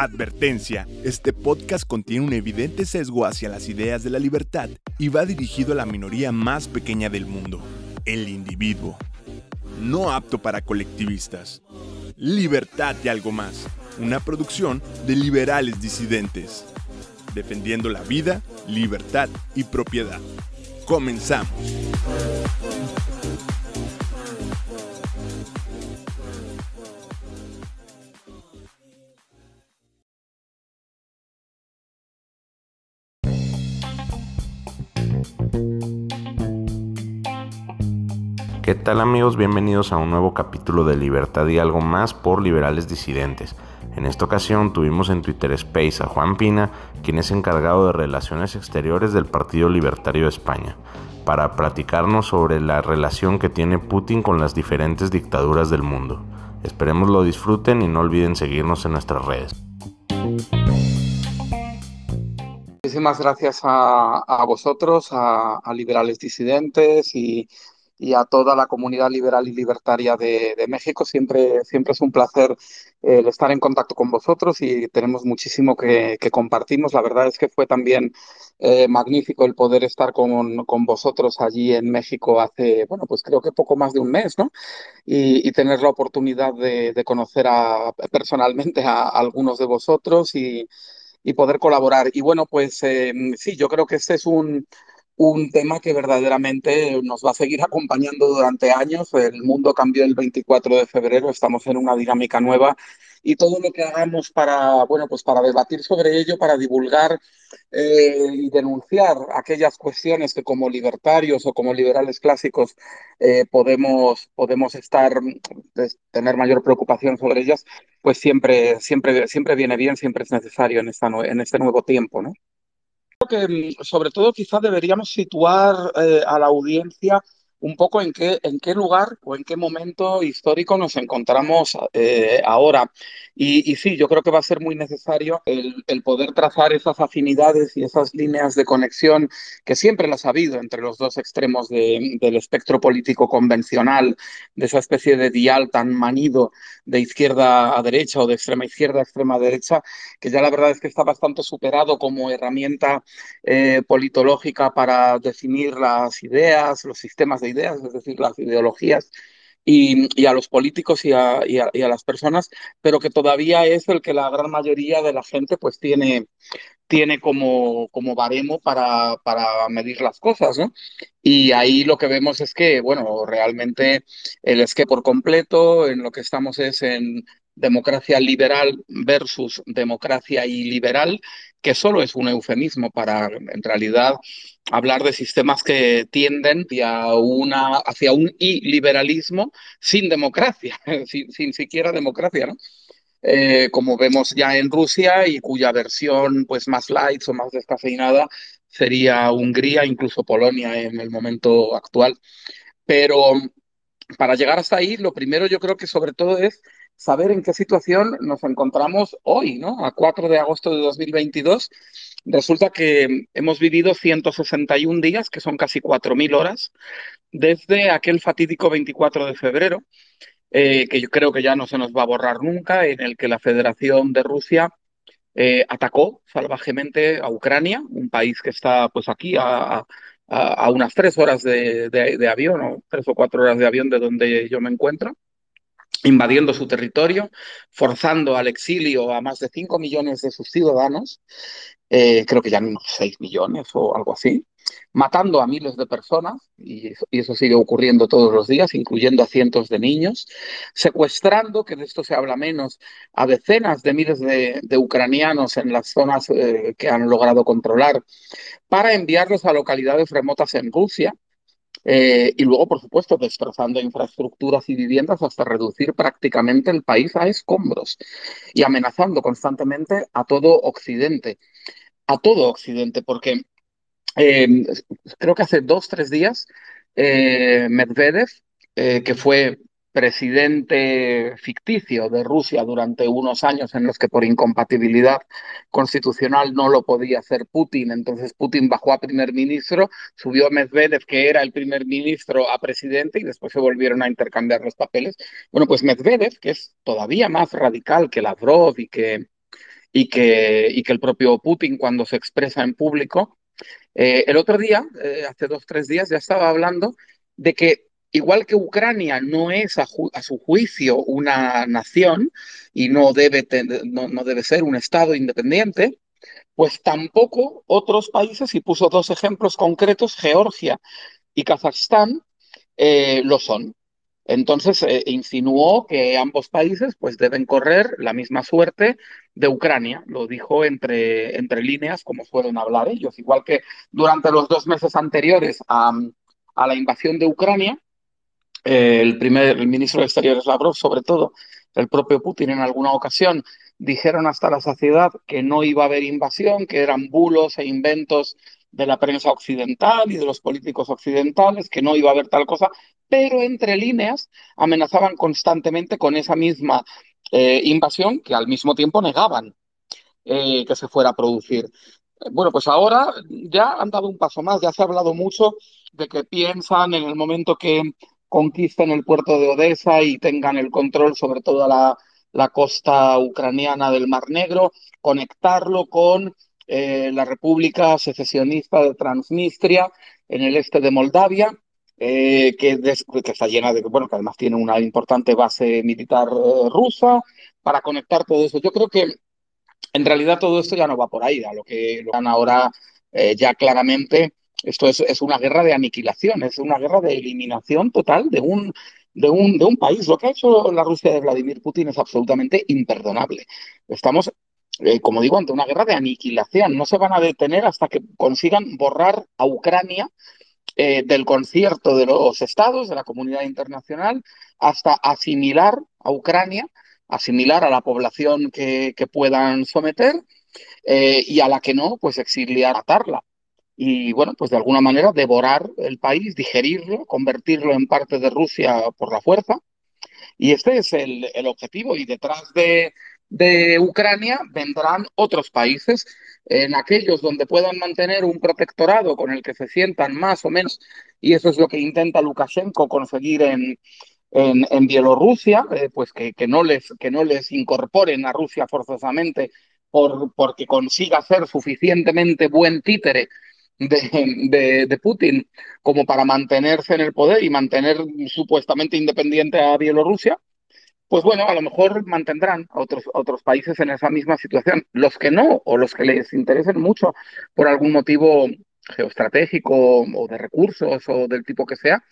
Advertencia, este podcast contiene un evidente sesgo hacia las ideas de la libertad y va dirigido a la minoría más pequeña del mundo, el individuo. No apto para colectivistas. Libertad y algo más, una producción de liberales disidentes, defendiendo la vida, libertad y propiedad. Comenzamos. ¿Qué tal amigos? Bienvenidos a un nuevo capítulo de Libertad y algo más por liberales disidentes. En esta ocasión tuvimos en Twitter Space a Juan Pina, quien es encargado de Relaciones Exteriores del Partido Libertario de España, para platicarnos sobre la relación que tiene Putin con las diferentes dictaduras del mundo. Esperemos lo disfruten y no olviden seguirnos en nuestras redes. Muchísimas gracias a, vosotros, a liberales disidentes y y a toda la comunidad liberal y libertaria de, México. Siempre, siempre es un placer el estar en contacto con vosotros y tenemos muchísimo que, compartimos. La verdad es que fue también eh, magnífico el poder estar con, vosotros allí en México hace, bueno, pues creo que poco más de un mes, ¿no? Y, tener la oportunidad de, conocer a, personalmente a, algunos de vosotros y, poder colaborar. Y bueno, pues eh, sí, yo creo que este es un un tema que verdaderamente nos va a seguir acompañando durante años. El mundo cambió el 24 de febrero, estamos en una dinámica nueva y todo lo que hagamos para, bueno, pues para debatir sobre ello, para divulgar eh, y denunciar aquellas cuestiones que como libertarios o como liberales clásicos eh, podemos, podemos estar, tener mayor preocupación sobre ellas, pues siempre, siempre, siempre viene bien, siempre es necesario en, esta, en este nuevo tiempo, ¿no? Que mm, sobre todo quizás deberíamos situar eh, a la audiencia un poco en qué, en qué lugar o en qué momento histórico nos encontramos eh, ahora. Y, sí, yo creo que va a ser muy necesario el, poder trazar esas afinidades y esas líneas de conexión que siempre las ha habido entre los dos extremos del espectro político convencional, de esa especie de dial tan manido de izquierda a derecha o de extrema izquierda a extrema derecha, que ya la verdad es que está bastante superado como herramienta eh, politológica para definir las ideas, los sistemas de ideas, es decir, las ideologías, y, a los políticos y a, las personas, pero que todavía es el que la gran mayoría de la gente pues tiene, tiene como, como baremo para, para medir las cosas, ¿no? Y ahí lo que vemos es que, bueno, realmente el es que por completo en lo que estamos es en democracia liberal versus democracia iliberal, que solo es un eufemismo para, en realidad, hablar de sistemas que tienden hacia, una, hacia un iliberalismo sin democracia, sin, sin siquiera democracia, ¿no? Eh, como vemos ya en Rusia y cuya versión pues más light o más descafeinada sería Hungría, incluso Polonia en el momento actual. Pero para llegar hasta ahí, lo primero yo creo que sobre todo es saber en qué situación nos encontramos hoy, ¿no? A 4 de agosto de 2022. Resulta que hemos vivido 161 días, que son casi 4.000 horas, desde aquel fatídico 24 de febrero, eh, que yo creo que ya no se nos va a borrar nunca, en el que la Federación de Rusia eh, atacó salvajemente a Ucrania, un país que está pues aquí a, unas tres horas de, de, avión, o tres o cuatro horas de avión de donde yo me encuentro invadiendo su territorio, forzando al exilio a más de 5 millones de sus ciudadanos, eh, creo que ya unos 6 millones o algo así, matando a miles de personas, y eso, sigue ocurriendo todos los días, incluyendo a cientos de niños, secuestrando, que de esto se habla menos, a decenas de miles de, ucranianos en las zonas eh, que han logrado controlar, para enviarlos a localidades remotas en Rusia, eh, y luego, por supuesto, destrozando infraestructuras y viviendas hasta reducir prácticamente el país a escombros y amenazando constantemente a todo Occidente. A todo Occidente, porque eh, creo que hace dos, tres días eh, Medvedev, que fue presidente ficticio de Rusia durante unos años en los que por incompatibilidad constitucional no lo podía hacer Putin. Entonces Putin bajó a primer ministro, subió a Medvedev, que era el primer ministro, a presidente y después se volvieron a intercambiar los papeles. Bueno, pues Medvedev, que es todavía más radical que Lavrov y que, y que, y que el propio Putin cuando se expresa en público. Eh, el otro día, eh, hace dos, tres días, ya estaba hablando de que igual que Ucrania no es a, su juicio una nación y no debe, no debe ser un Estado independiente, pues tampoco otros países, y puso dos ejemplos concretos, Georgia y Kazajstán, eh, lo son. Entonces eh, insinuó que ambos países pues, deben correr la misma suerte de Ucrania. Lo dijo entre, entre líneas, como suelen hablar ellos. Igual que durante los dos meses anteriores a, la invasión de Ucrania, el primer el ministro de Exteriores Lavrov, sobre todo, el propio Putin en alguna ocasión dijeron hasta la saciedad que no iba a haber invasión, que eran bulos e inventos de la prensa occidental y de los políticos occidentales, que no iba a haber tal cosa, pero entre líneas amenazaban constantemente con esa misma eh, invasión que al mismo tiempo negaban eh, que se fuera a producir. Bueno, pues ahora ya han dado un paso más, ya se ha hablado mucho de que piensan en el momento que conquisten el puerto de Odessa y tengan el control sobre toda la costa ucraniana del Mar Negro, conectarlo con eh, la República Secesionista de Transnistria en el este de Moldavia, eh, que, está llena de, bueno, que además tiene una importante base militar eh, rusa, para conectar todo eso. Yo creo que en realidad todo esto ya no va por ahí, a lo que lo dan ahora ya claramente. Esto es, es, una guerra de aniquilación, es una guerra de eliminación total de un, de un, de un país. Lo que ha hecho la Rusia de Vladimir Putin es absolutamente imperdonable. Estamos, eh, como digo, ante una guerra de aniquilación. No se van a detener hasta que consigan borrar a Ucrania eh, del concierto de los estados, de la comunidad internacional, hasta asimilar a Ucrania, asimilar a la población que, que puedan someter eh, y a la que no, pues exiliar, matarla y bueno, pues de alguna manera devorar el país, digerirlo, convertirlo en parte de Rusia por la fuerza. Y este es el, el objetivo. Y detrás de, de, Ucrania vendrán otros países, en aquellos donde puedan mantener un protectorado con el que se sientan más o menos, y eso es lo que intenta Lukashenko conseguir en, en, en Bielorrusia, eh, pues que, que, no les, que no les incorporen a Rusia forzosamente por, porque consiga ser suficientemente buen títere de, de, Putin como para mantenerse en el poder y mantener supuestamente independiente a Bielorrusia, pues bueno, a lo mejor mantendrán a otros, otros países en esa misma situación. Los que no, o los que les interesen mucho por algún motivo geoestratégico o de recursos o del tipo que sea,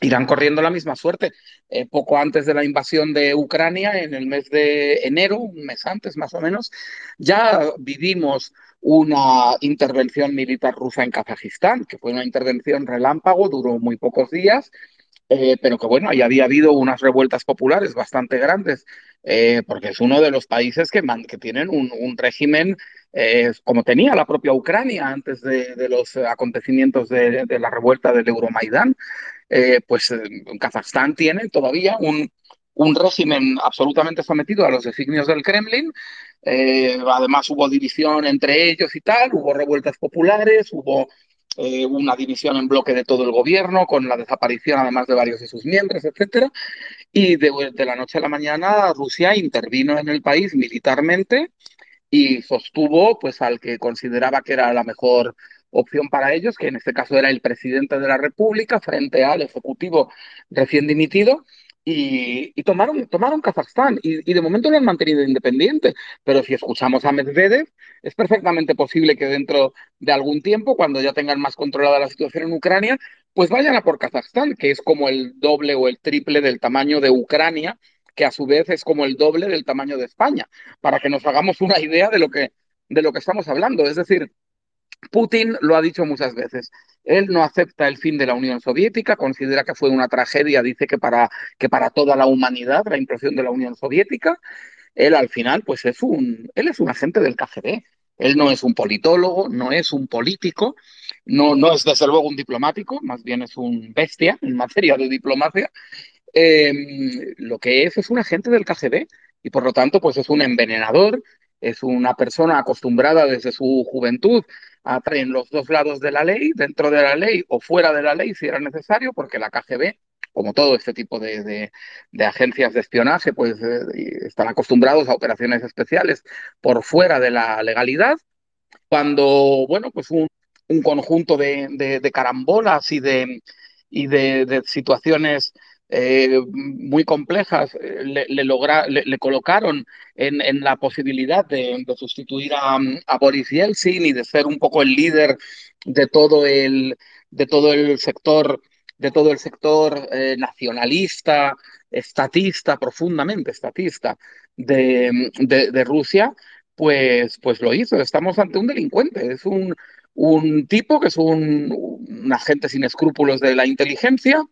irán corriendo la misma suerte. Eh, poco antes de la invasión de Ucrania, en el mes de enero, un mes antes más o menos, ya vivimos una intervención militar rusa en Kazajistán, que fue una intervención relámpago, duró muy pocos días, eh, pero que bueno, ahí había habido unas revueltas populares bastante grandes, eh, porque es uno de los países que, man, que tienen un, un régimen eh, como tenía la propia Ucrania antes de, de los acontecimientos de, de, la revuelta del Euromaidán, eh, pues Kazajstán tiene todavía un, un régimen absolutamente sometido a los designios del Kremlin. Eh, además hubo división entre ellos y tal, hubo revueltas populares, hubo eh, una división en bloque de todo el gobierno, con la desaparición además de varios de sus miembros, etcétera. Y de, de la noche a la mañana Rusia intervino en el país militarmente y sostuvo pues al que consideraba que era la mejor opción para ellos, que en este caso era el presidente de la República frente al ejecutivo recién dimitido y, tomaron, tomaron Kazajstán y, y, de momento lo han mantenido independiente. Pero si escuchamos a Medvedev, es perfectamente posible que dentro de algún tiempo, cuando ya tengan más controlada la situación en Ucrania, pues vayan a por Kazajstán, que es como el doble o el triple del tamaño de Ucrania, que a su vez es como el doble del tamaño de España, para que nos hagamos una idea de lo que, de lo que estamos hablando. Es decir, Putin lo ha dicho muchas veces. Él no acepta el fin de la Unión Soviética, considera que fue una tragedia, dice que para, que para toda la humanidad, la implosión de la Unión Soviética. Él al final, pues es un, él es un agente del KGB. Él no es un politólogo, no es un político, no, no es desde luego un diplomático, más bien es un bestia en materia de diplomacia. Eh, lo que es es un agente del KGB y por lo tanto, pues es un envenenador, es una persona acostumbrada desde su juventud en los dos lados de la ley, dentro de la ley o fuera de la ley si era necesario, porque la KGB como todo este tipo de, agencias de espionaje, pues eh, están acostumbrados a operaciones especiales por fuera de la legalidad. Cuando, bueno, pues un, conjunto de, carambolas y de, y de, situaciones eh, muy complejas eh, le, logra, le, colocaron en, la posibilidad de, sustituir a, a, Boris Yeltsin y de ser un poco el líder de todo el, de todo el sector de todo el sector eh, nacionalista, estatista, profundamente estatista de, de, Rusia, pues, pues lo hizo. Estamos ante un delincuente, es un, un tipo que es un, un, agente sin escrúpulos de la inteligencia,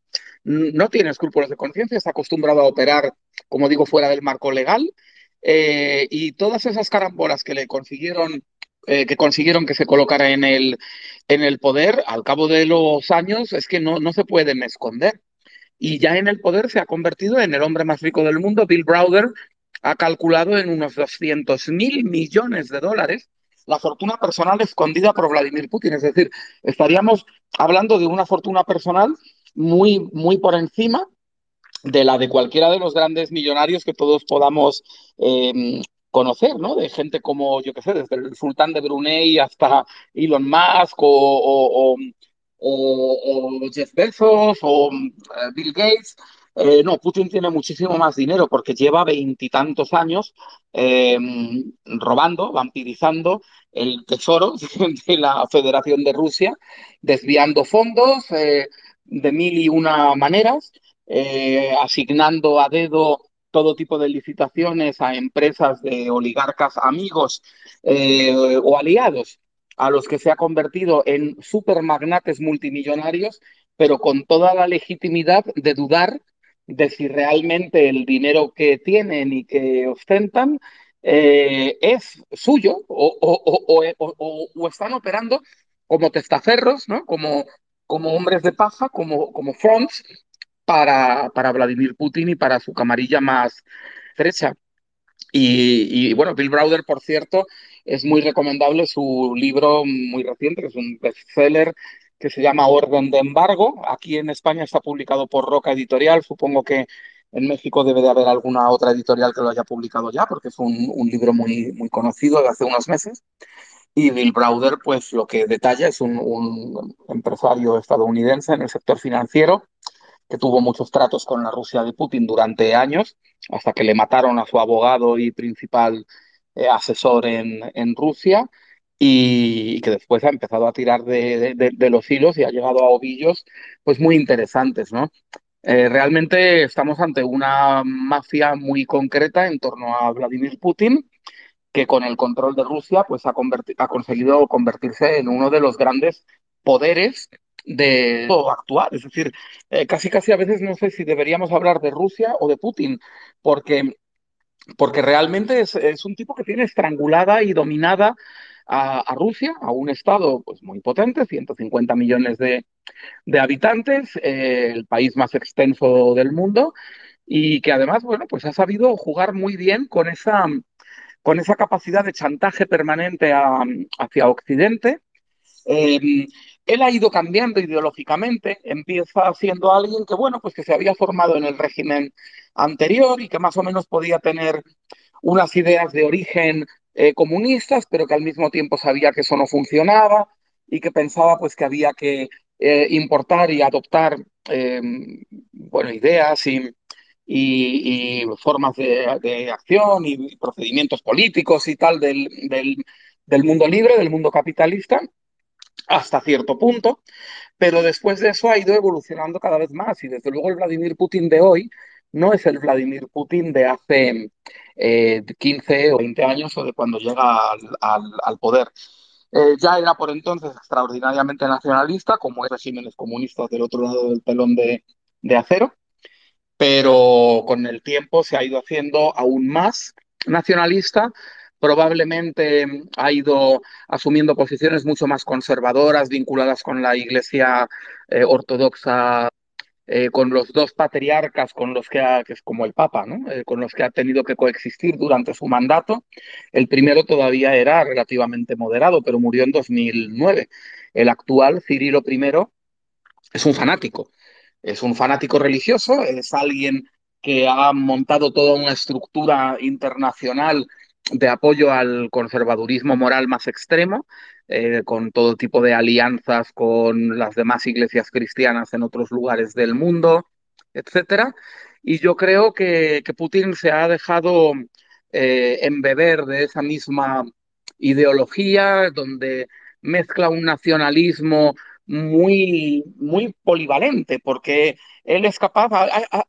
no tiene escrúpulos de conciencia, está acostumbrado a operar, como digo, fuera del marco legal. Eh, y todas esas carambolas que le consiguieron eh, que consiguieron que se colocara en el, en el poder, al cabo de los años, es que no, no se pueden esconder. Y ya en el poder se ha convertido en el hombre más rico del mundo. Bill Browder ha calculado en unos 200 mil millones de dólares la fortuna personal escondida por Vladimir Putin. Es decir, estaríamos hablando de una fortuna personal muy, muy por encima de la de cualquiera de los grandes millonarios que todos podamos eh, conocer, ¿no? De gente como, yo qué sé, desde el sultán de Brunei hasta Elon Musk o, Jeff Bezos o eh, Bill Gates. Eh, no, Putin tiene muchísimo más dinero porque lleva veintitantos años em, robando, vampirizando el tesoro de la Federación de Rusia, desviando fondos eh, de mil y una maneras, asignando a dedo todo tipo de licitaciones a empresas de oligarcas amigos eh, o aliados a los que se ha convertido en supermagnates multimillonarios, pero con toda la legitimidad de dudar de si realmente el dinero que tienen y que ostentan eh, es suyo o, están operando como testaferros, ¿no? como, como hombres de paja, como, como fronts para, para Vladimir Putin y para su camarilla más estrecha. Y, bueno, Bill Browder, por cierto, es muy recomendable su libro muy reciente, que es un bestseller que se llama Orden de Embargo. Aquí en España está publicado por Roca Editorial. Supongo que en México debe de haber alguna otra editorial que lo haya publicado ya, porque es un, un libro muy, muy conocido de hace unos meses. Y Bill Browder, pues lo que detalla es un, empresario estadounidense en el sector financiero que tuvo muchos tratos con la Rusia de Putin durante años, hasta que le mataron a su abogado y principal eh, asesor en, Rusia, y, que después ha empezado a tirar de, de, los hilos y ha llegado a ovillos pues muy interesantes, ¿no? Eh, realmente estamos ante una mafia muy concreta en torno a Vladimir Putin, que con el control de Rusia pues ha, ha conseguido convertirse en uno de los grandes poderes de actuar. Es decir, eh, casi casi a veces no sé si deberíamos hablar de Rusia o de Putin, porque, porque realmente es, es un tipo que tiene estrangulada y dominada a, a, Rusia, a un estado pues, muy potente, 150 millones de, de habitantes, eh, el país más extenso del mundo, y que además, bueno, pues ha sabido jugar muy bien con esa, con esa capacidad de chantaje permanente hacia Occidente. Eh, él ha ido cambiando ideológicamente, empieza siendo alguien que, bueno, pues que se había formado en el régimen anterior y que más o menos podía tener unas ideas de origen eh, comunistas, pero que al mismo tiempo sabía que eso no funcionaba y que pensaba pues que había que eh, importar y adoptar bueno, ideas y, y, formas de, acción y procedimientos políticos y tal del, del, mundo libre, del mundo capitalista hasta cierto punto, pero después de eso ha ido evolucionando cada vez más. Y desde luego el Vladimir Putin de hoy no es el Vladimir Putin de hace eh, 15 o 20 años o de cuando llega al, poder. Eh, ya era por entonces extraordinariamente nacionalista, como hay regímenes comunistas del otro lado del pelón de, de acero, pero con el tiempo se ha ido haciendo aún más nacionalista probablemente ha ido asumiendo posiciones mucho más conservadoras, vinculadas con la Iglesia eh, ortodoxa, eh, con los dos patriarcas con los que, ha, es como el Papa, ¿no? eh, con los que ha tenido que coexistir durante su mandato. El primero todavía era relativamente moderado, pero murió en 2009. El actual, Cirilo I, es un fanático. Es un fanático religioso, es alguien que ha montado toda una estructura internacional de apoyo al conservadurismo moral más extremo, eh, con todo tipo de alianzas con las demás iglesias cristianas en otros lugares del mundo, etcétera. Y yo creo que, que Putin se ha dejado eh, embeber de esa misma ideología, donde mezcla un nacionalismo muy, muy polivalente, porque él es capaz,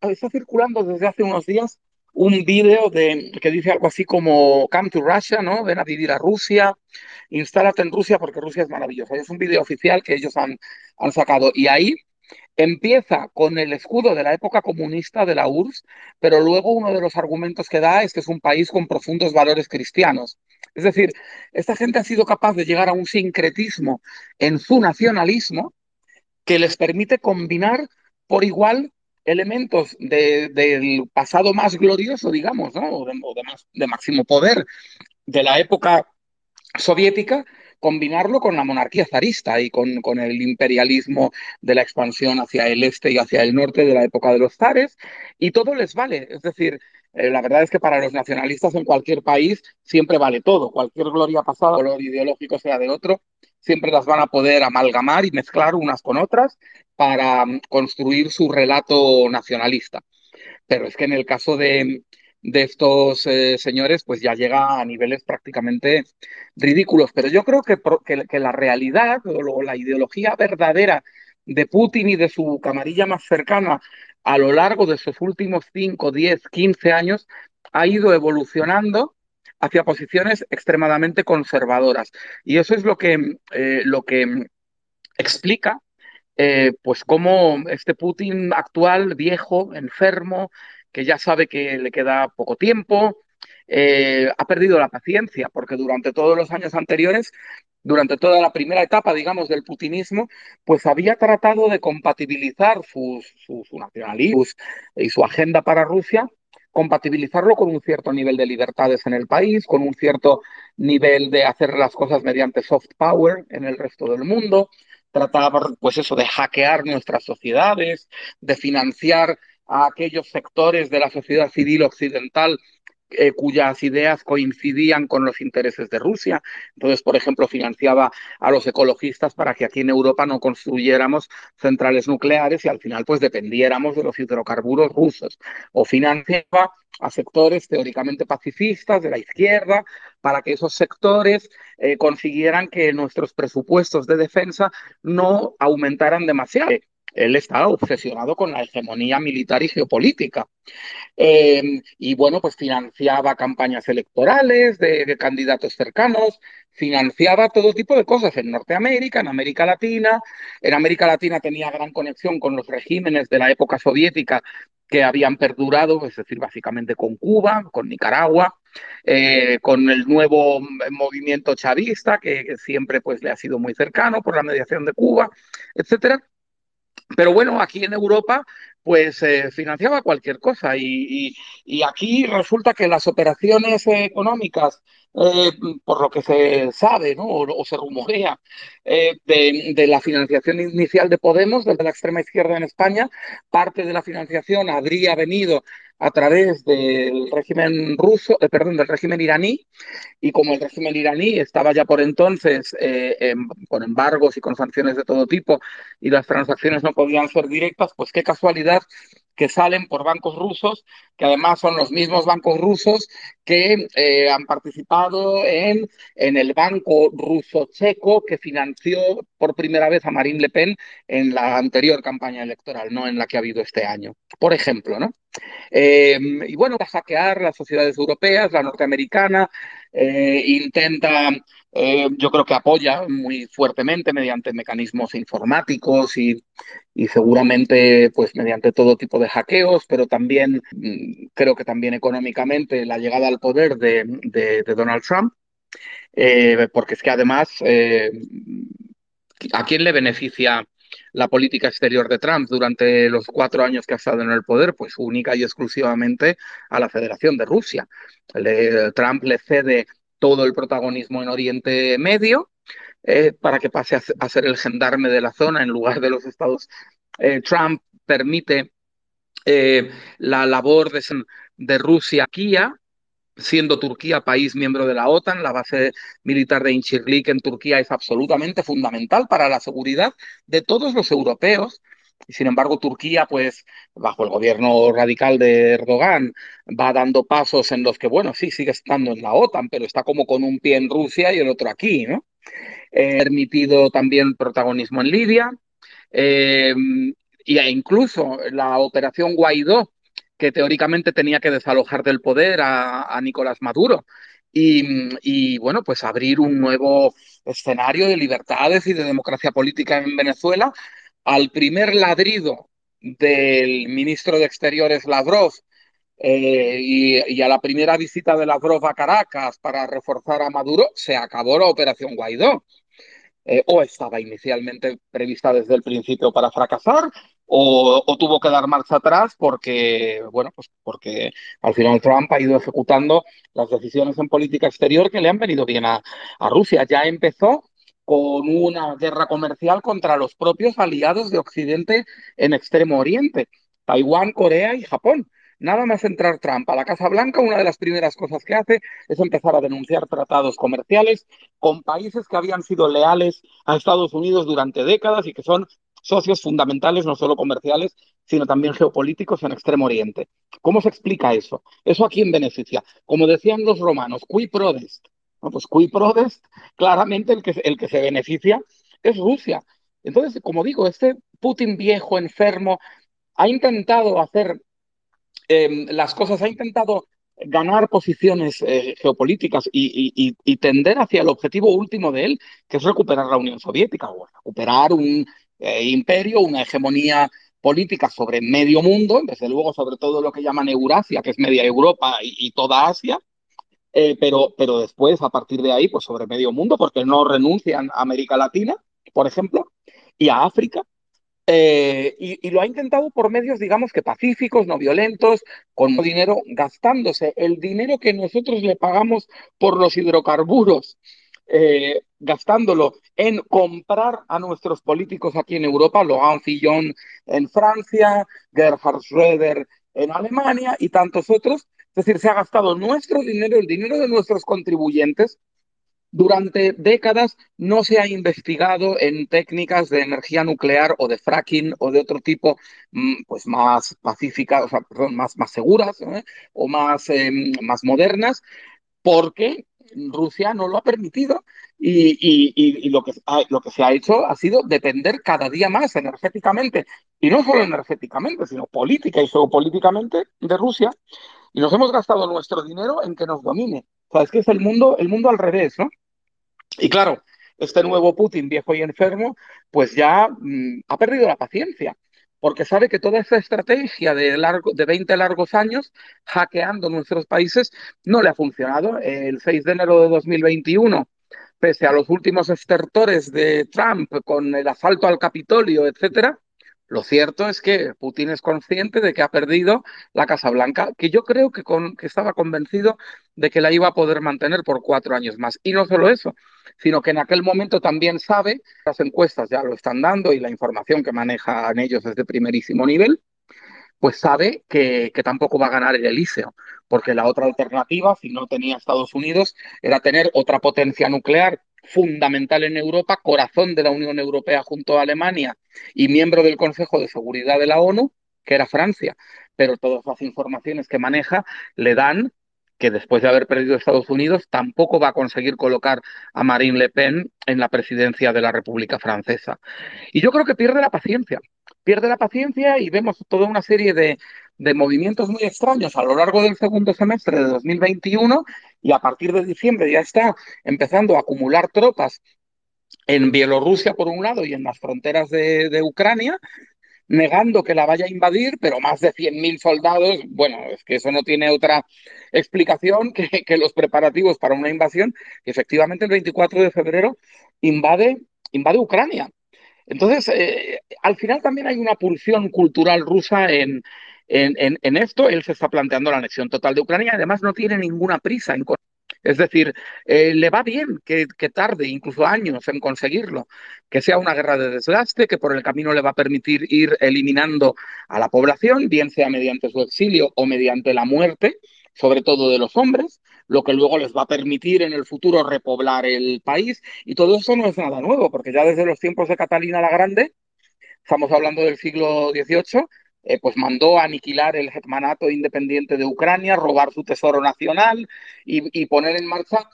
está circulando desde hace unos días un vídeo de, que dice algo así como Come to Russia, ¿no? Ven a vivir a Rusia, instálate en Rusia porque Rusia es maravillosa. Es un vídeo oficial que ellos han, han sacado. Y ahí Empieza con el escudo de la época comunista de la URSS, pero luego uno de los argumentos que da es que es un país con profundos valores cristianos. Es decir, esta gente ha sido capaz de llegar a un sincretismo en su nacionalismo que les permite combinar por igual elementos del pasado más glorioso, digamos, ¿no? o, de, máximo poder de la época soviética combinarlo con la monarquía zarista y con, con, el imperialismo de la expansión hacia el este y hacia el norte de la época de los zares, y todo les vale. Es decir, eh, la verdad es que para los nacionalistas en cualquier país siempre vale todo. Cualquier gloria pasada, color ideológico sea de otro, siempre las van a poder amalgamar y mezclar unas con otras para mm, construir su relato nacionalista. Pero es que en el caso de, de estos eh, señores, pues ya llega a niveles prácticamente ridículos. Pero yo creo que, que, la realidad o la ideología verdadera de Putin y de su camarilla más cercana a lo largo de sus últimos 5, 10, 15 años ha ido evolucionando hacia posiciones extremadamente conservadoras. Y eso es lo que, eh, lo que explica eh, pues cómo este Putin actual, viejo, enfermo, que ya sabe que le queda poco tiempo, eh, ha perdido la paciencia, porque durante todos los años anteriores, durante toda la primera etapa, digamos, del putinismo, pues había tratado de compatibilizar su, nacionalismo y su agenda para Rusia compatibilizarlo con un cierto nivel de libertades en el país, con un cierto nivel de hacer las cosas mediante soft power en el resto del mundo, trataba, pues eso, de hackear nuestras sociedades, de financiar a aquellos sectores de la sociedad civil occidental eh, cuyas ideas coincidían con los intereses de Rusia. Entonces, por ejemplo, financiaba a los ecologistas para que aquí en Europa no construyéramos centrales nucleares y al final pues dependiéramos de los hidrocarburos rusos. O financiaba a sectores teóricamente pacifistas de la izquierda para que esos sectores eh, consiguieran que nuestros presupuestos de defensa no aumentaran demasiado él estaba obsesionado con la hegemonía militar y geopolítica. Eh, y bueno, pues financiaba campañas electorales de, de, candidatos cercanos, financiaba todo tipo de cosas en Norteamérica, en América Latina. En América Latina tenía gran conexión con los regímenes de la época soviética que habían perdurado, es decir, básicamente con Cuba, con Nicaragua, eh, con el nuevo movimiento chavista, que, que, siempre pues, le ha sido muy cercano por la mediación de Cuba, etcétera. Pero bueno, aquí en Europa pues eh, financiaba cualquier cosa y, y, y, aquí resulta que las operaciones económicas, eh, por lo que se sabe ¿no? o, se rumorea eh, de, la financiación inicial de Podemos, desde la extrema izquierda en España, parte de la financiación habría venido a través del régimen ruso, eh, perdón, del régimen iraní, y como el régimen iraní estaba ya por entonces en, con embargos y con sanciones de todo tipo y las transacciones no podían ser directas, pues qué casualidad que salen por bancos rusos, que además son los mismos bancos rusos que eh, han participado en, en el banco ruso-checo que financió por primera vez a Marine Le Pen en la anterior campaña electoral, no en la que ha habido este año, por ejemplo, ¿no? Eh, y bueno, va a hackear las sociedades europeas, la norteamericana, eh, intenta eh, yo creo que apoya muy fuertemente mediante mecanismos informáticos y, y, seguramente pues mediante todo tipo de hackeos, pero también mm, creo que también económicamente la llegada al poder de, de, de Donald Trump, eh, porque es que además, ¿a quién le beneficia? La política exterior de Trump durante los cuatro años que ha estado en el poder, pues única y exclusivamente a la Federación de Rusia. Trump le cede todo el protagonismo en Oriente Medio eh, para que pase a, ser el gendarme de la zona en lugar de los estados. Eh, Trump permite eh, la labor de, de Rusia aquí, siendo Turquía país miembro de la OTAN, la base militar de Incirlik en Turquía es absolutamente fundamental para la seguridad de todos los europeos. Sin embargo, Turquía, pues, bajo el gobierno radical de Erdogan, va dando pasos en los que, bueno, sí, sigue estando en la OTAN, pero está como con un pie en Rusia y el otro aquí, ¿no? Eh, permitido también protagonismo en Libia, eh, e incluso la operación Guaidó, que teóricamente tenía que desalojar del poder a, Nicolás Maduro. Y, bueno, pues abrir un nuevo escenario de libertades y de democracia política en Venezuela. Al primer ladrido del ministro de Exteriores Lavrov eh, y, a la primera visita de Lavrov a Caracas para reforzar a Maduro, se acabó la operación Guaidó. Eh, o estaba inicialmente prevista desde el principio para fracasar, o, tuvo que dar marcha atrás porque, bueno, pues porque al final Trump ha ido ejecutando las decisiones en política exterior que le han venido bien a, a Rusia. Ya empezó con una guerra comercial contra los propios aliados de Occidente en Extremo Oriente, Taiwán, Corea y Japón. Nada más entrar Trump a la Casa Blanca, una de las primeras cosas que hace es empezar a denunciar tratados comerciales con países que habían sido leales a Estados Unidos durante décadas y que son socios fundamentales, no solo comerciales, sino también geopolíticos en Extremo Oriente. ¿Cómo se explica eso? ¿Eso a quién beneficia? Como decían los romanos, qui prodest. pues qui prodest, claramente el que, el que se beneficia es Rusia. Entonces, como digo, este Putin viejo, enfermo, ha intentado hacer Em, las cosas, ha intentado ganar posiciones eh, geopolíticas y, tender hacia el objetivo último de él, que es recuperar la Unión Soviética o recuperar un eh, imperio, una hegemonía política sobre medio mundo, desde luego sobre todo lo que llaman Eurasia, que es media Europa y, toda Asia, eh, pero, pero después, a partir de ahí, pues sobre medio mundo, porque no renuncian a América Latina, por ejemplo, y a África, eh, y, lo ha intentado por medios, digamos que pacíficos, no violentos, con dinero, gastándose el dinero que nosotros le pagamos por los hidrocarburos, eh, gastándolo en comprar a nuestros políticos aquí en Europa, Laurent Fillon en Francia, Gerhard Schröder en Alemania y tantos otros. Es decir, se ha gastado nuestro dinero, el dinero de nuestros contribuyentes, durante décadas no se ha investigado en técnicas de energía nuclear o de fracking o de otro tipo, mm, pues más pacíficas, o sea, perdón, más, seguras ¿eh? o más, em, más modernas, porque Rusia no lo ha permitido y, que, lo que se ha hecho ha sido depender cada día más energéticamente, y no solo energéticamente, sino política y geopolíticamente de Rusia, y nos hemos gastado nuestro dinero en que nos domine. O sea, es que es el mundo, el mundo al revés, ¿no? Y claro, este nuevo Putin, viejo y enfermo, pues ya mm, ha perdido la paciencia, porque sabe que toda esa estrategia de, largo, de 20 largos años hackeando nuestros países no le ha funcionado. El 6 de enero de 2021, pese a los últimos estertores de Trump con el asalto al Capitolio, etcétera, lo cierto es que Putin es consciente de que ha perdido la Casa Blanca, que yo creo que, estaba convencido de que la iba a poder mantener por cuatro años más. Y no solo eso, sino que en aquel momento también sabe, las encuestas ya lo están dando y la información que manejan ellos es de primerísimo nivel, pues sabe que, que, tampoco va a ganar el Elíseo, porque la otra alternativa, si no tenía Estados Unidos, era tener otra potencia nuclear fundamental en Europa, corazón de la Unión Europea junto a Alemania y miembro del Consejo de Seguridad de la ONU, que era Francia. Pero todas las informaciones que maneja le dan que después de haber perdido Estados Unidos tampoco va a conseguir colocar a Marine Le Pen en la presidencia de la República Francesa. Y yo creo que pierde la paciencia, pierde la paciencia y vemos toda una serie de, de movimientos muy extraños a lo largo del segundo semestre de 2021 y a partir de diciembre ya está empezando a acumular tropas en Bielorrusia por un lado y en las fronteras de, Ucrania, negando que la vaya a invadir, pero más de 100.000 soldados, bueno, es que eso no tiene otra explicación que, los preparativos para una invasión, que efectivamente el 24 de febrero invade, invade Ucrania. Entonces, eh, al final también hay una pulsión cultural rusa en, en, esto. Él se está planteando la anexión total de Ucrania además no tiene ninguna prisa en Es decir, eh, le va bien que, que, tarde, incluso años, en conseguirlo, que sea una guerra de desgaste, que por el camino le va a permitir ir eliminando a la población, bien sea mediante su exilio o mediante la muerte, sobre todo de los hombres, lo que luego les va a permitir en el futuro repoblar el país. Y todo eso no es nada nuevo, porque ya desde los tiempos de Catalina la Grande, estamos hablando del siglo XVIII, eh, pues mandó aniquilar el hetmanato independiente de Ucrania, robar su tesoro nacional y, poner en marcha,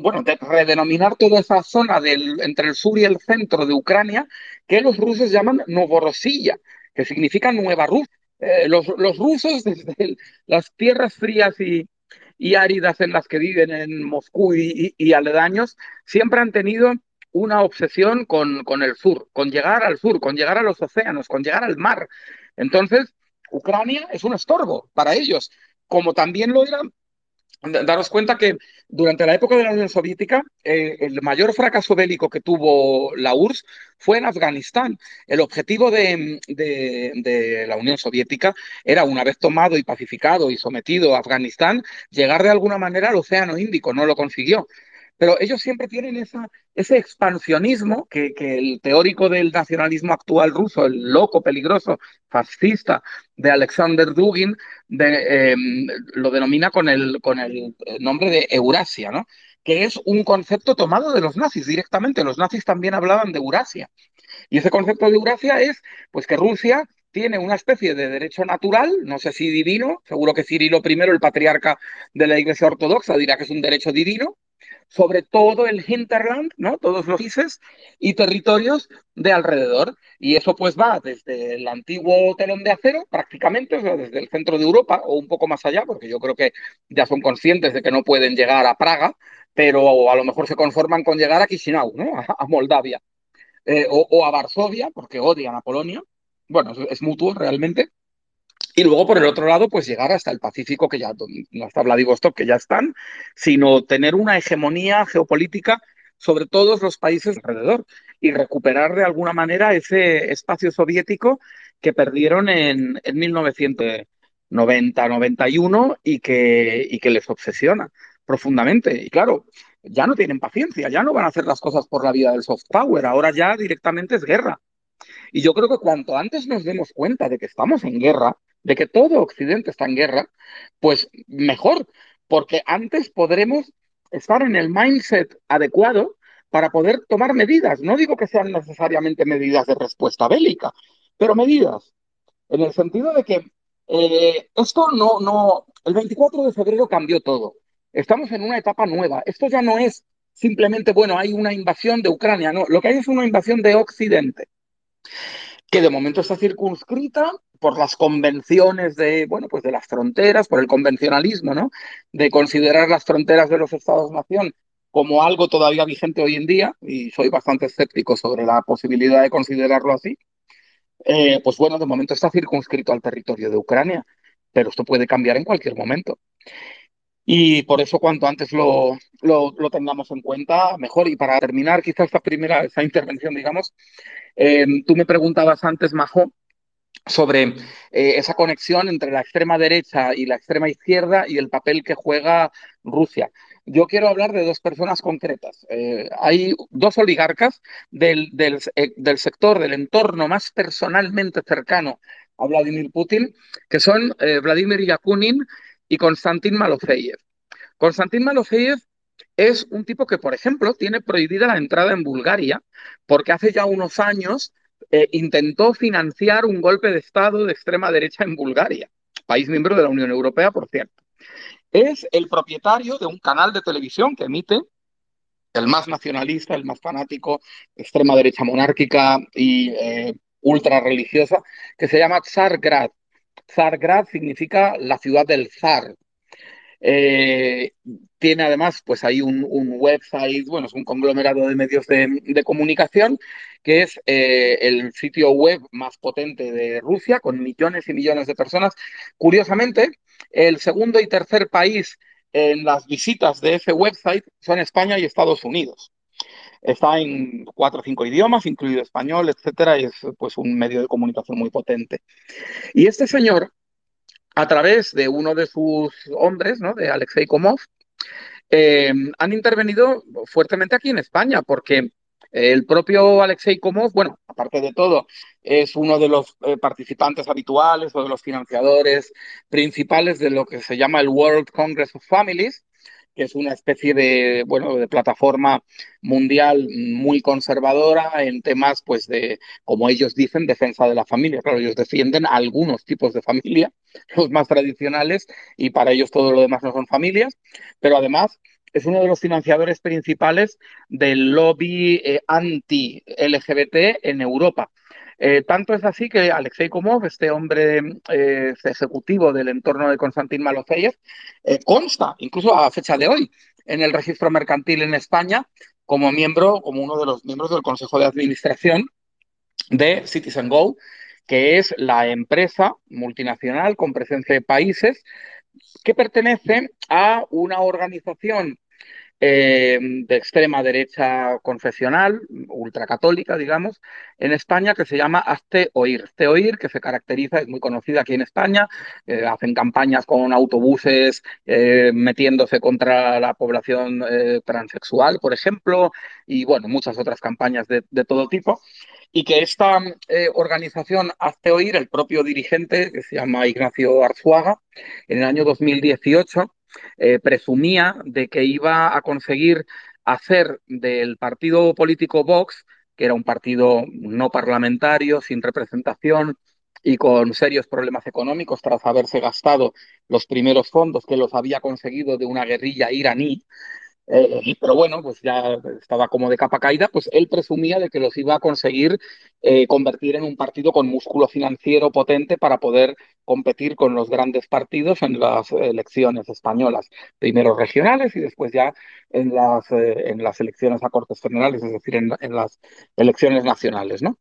bueno, redenominar toda esa zona del, entre el sur y el centro de Ucrania, que los rusos llaman Novorossiya, que significa Nueva Rusia. Eh, los, rusos, desde las tierras frías y, áridas en las que viven en Moscú y, aledaños, siempre han tenido una obsesión con, con, el sur, con llegar al sur, con llegar a los océanos, con llegar al mar. Entonces, Ucrania es un estorbo para ellos, como también lo era daros cuenta que durante la época de la Unión Soviética, eh, el mayor fracaso bélico que tuvo la URSS fue en Afganistán. El objetivo de, de, la Unión Soviética era, una vez tomado y pacificado y sometido a Afganistán, llegar de alguna manera al Océano Índico. No lo consiguió. Pero ellos siempre tienen ese expansionismo que, el teórico del nacionalismo actual ruso, el loco, peligroso, fascista de Alexander Dugin, em, lo denomina con el, con el nombre de Eurasia, ¿no? que es un concepto tomado de los nazis directamente. Los nazis también hablaban de Eurasia. Y ese concepto de Eurasia es pues que Rusia tiene una especie de derecho natural, no sé si divino, seguro que Cirilo I, el patriarca de la Iglesia Ortodoxa, dirá que es un derecho divino, sobre todo el hinterland, ¿no? Todos los países y territorios de alrededor. Y eso pues va desde el antiguo telón de acero, prácticamente, o sea, desde el centro de Europa o un poco más allá, porque yo creo que ya son conscientes de que no pueden llegar a Praga, pero a lo mejor se conforman con llegar a Chisinau, ¿no? A, Moldavia. Eh, o, a Varsovia, porque odian a Polonia. Bueno, es mutuo realmente. Y luego, por el otro lado, pues llegar hasta el Pacífico, que ya no hasta Vladivostok, que ya están, sino tener una hegemonía geopolítica sobre todos los países alrededor y recuperar de alguna manera ese espacio soviético que perdieron en, en 1990-91 y que, y que les obsesiona profundamente. Y claro, ya no tienen paciencia, ya no van a hacer las cosas por la vía del soft power, ahora ya directamente es guerra. Y yo creo que cuanto antes nos demos cuenta de que estamos en guerra, de que todo Occidente está en guerra, pues mejor, porque antes podremos estar en el mindset adecuado para poder tomar medidas. No digo que sean necesariamente medidas de respuesta bélica, pero medidas en el sentido de que eh, esto no, no, el 24 de febrero cambió todo. Estamos en una etapa nueva. Esto ya no es simplemente, bueno, hay una invasión de Ucrania, no, lo que hay es una invasión de Occidente que de momento está circunscrita por las convenciones de, bueno, pues de las fronteras, por el convencionalismo, ¿no? De considerar las fronteras de los Estados-nación como algo todavía vigente hoy en día, y soy bastante escéptico sobre la posibilidad de considerarlo así, eh, pues bueno, de momento está circunscrito al territorio de Ucrania, pero esto puede cambiar en cualquier momento. Y por eso cuanto antes lo, lo, tengamos en cuenta, mejor. Y para terminar quizás esta primera, esa intervención, digamos, eh, tú me preguntabas antes, Majo, sobre eh, esa conexión entre la extrema derecha y la extrema izquierda y el papel que juega Rusia. Yo quiero hablar de dos personas concretas. Eh, hay dos oligarcas del, del, del, sector, del entorno más personalmente cercano a Vladimir Putin, que son Vladimir Yakunin y Konstantin Malofeyev. Konstantin Malofeyev es un tipo que, por ejemplo, tiene prohibida la entrada en Bulgaria porque hace ya unos años eh, intentó financiar un golpe de Estado de extrema derecha en Bulgaria, país miembro de la Unión Europea, por cierto. Es el propietario de un canal de televisión que emite el más nacionalista, el más fanático, extrema derecha monárquica y eh, ultra religiosa, que se llama Tsargrad. Tsargrad significa la ciudad del zar. Eh, tiene además, pues hay un, website, bueno, es un conglomerado de medios de, comunicación, que es eh, el sitio web más potente de Rusia, con millones y millones de personas. Curiosamente, el segundo y tercer país en las visitas de ese website son España y Estados Unidos. Está en cuatro o cinco idiomas, incluido español, etcétera, y es pues un medio de comunicación muy potente. Y este señor, a través de uno de sus hombres, ¿no? de Alexei Komov, eh, han intervenido fuertemente aquí en España, porque el propio Alexei Komov, bueno, aparte de todo, es uno de los eh, participantes habituales o de los financiadores principales de lo que se llama el World Congress of Families, que es una especie de, bueno, de plataforma mundial muy conservadora en temas, pues, de, como ellos dicen, defensa de la familia. Claro, ellos defienden algunos tipos de familia, los más tradicionales, y para ellos todo lo demás no son familias, pero además es uno de los financiadores principales del lobby eh, anti-LGBT en Europa. Eh, tanto es así que Alexei Komov, este hombre eh, ejecutivo del entorno de Konstantin Malofeyev, consta, incluso a fecha de hoy, en el registro mercantil en España como miembro, como uno de los miembros del Consejo de Administración de Citizen Go, que es la empresa multinacional con presencia de países que pertenece a una organización eh, de extrema derecha confesional, ultracatólica, digamos, en España que se llama Hazte Oír. Hazte Oír, que se caracteriza, es muy conocida aquí en España, eh, hacen campañas con autobuses eh, metiéndose contra la población transexual, por ejemplo, y bueno, muchas otras campañas de, todo tipo y que esta organización Hazte Oír, el propio dirigente, que se llama Ignacio Arzuaga, en el año 2018 eh, presumía de que iba a conseguir hacer del partido político Vox, que era un partido no parlamentario, sin representación y con serios problemas económicos tras haberse gastado los primeros fondos que los había conseguido de una guerrilla iraní, eh, pero bueno, pues ya estaba como de capa caída, pues él presumía de que los iba a conseguir eh, convertir en un partido con músculo financiero potente para poder competir con los grandes partidos en las elecciones españolas, primero regionales y después ya en las, eh, en las elecciones a Cortes Generales, es decir, en, las elecciones nacionales, ¿no?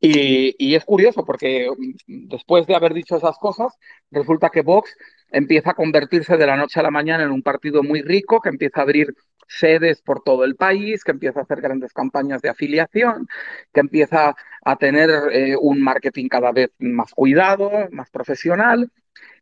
Y, y es curioso porque mm, después de haber dicho esas cosas, resulta que Vox empieza a convertirse de la noche a la mañana en un partido muy rico, que empieza a abrir sedes por todo el país, que empieza a hacer grandes campañas de afiliación, que empieza a tener eh, un marketing cada vez más cuidado, más profesional.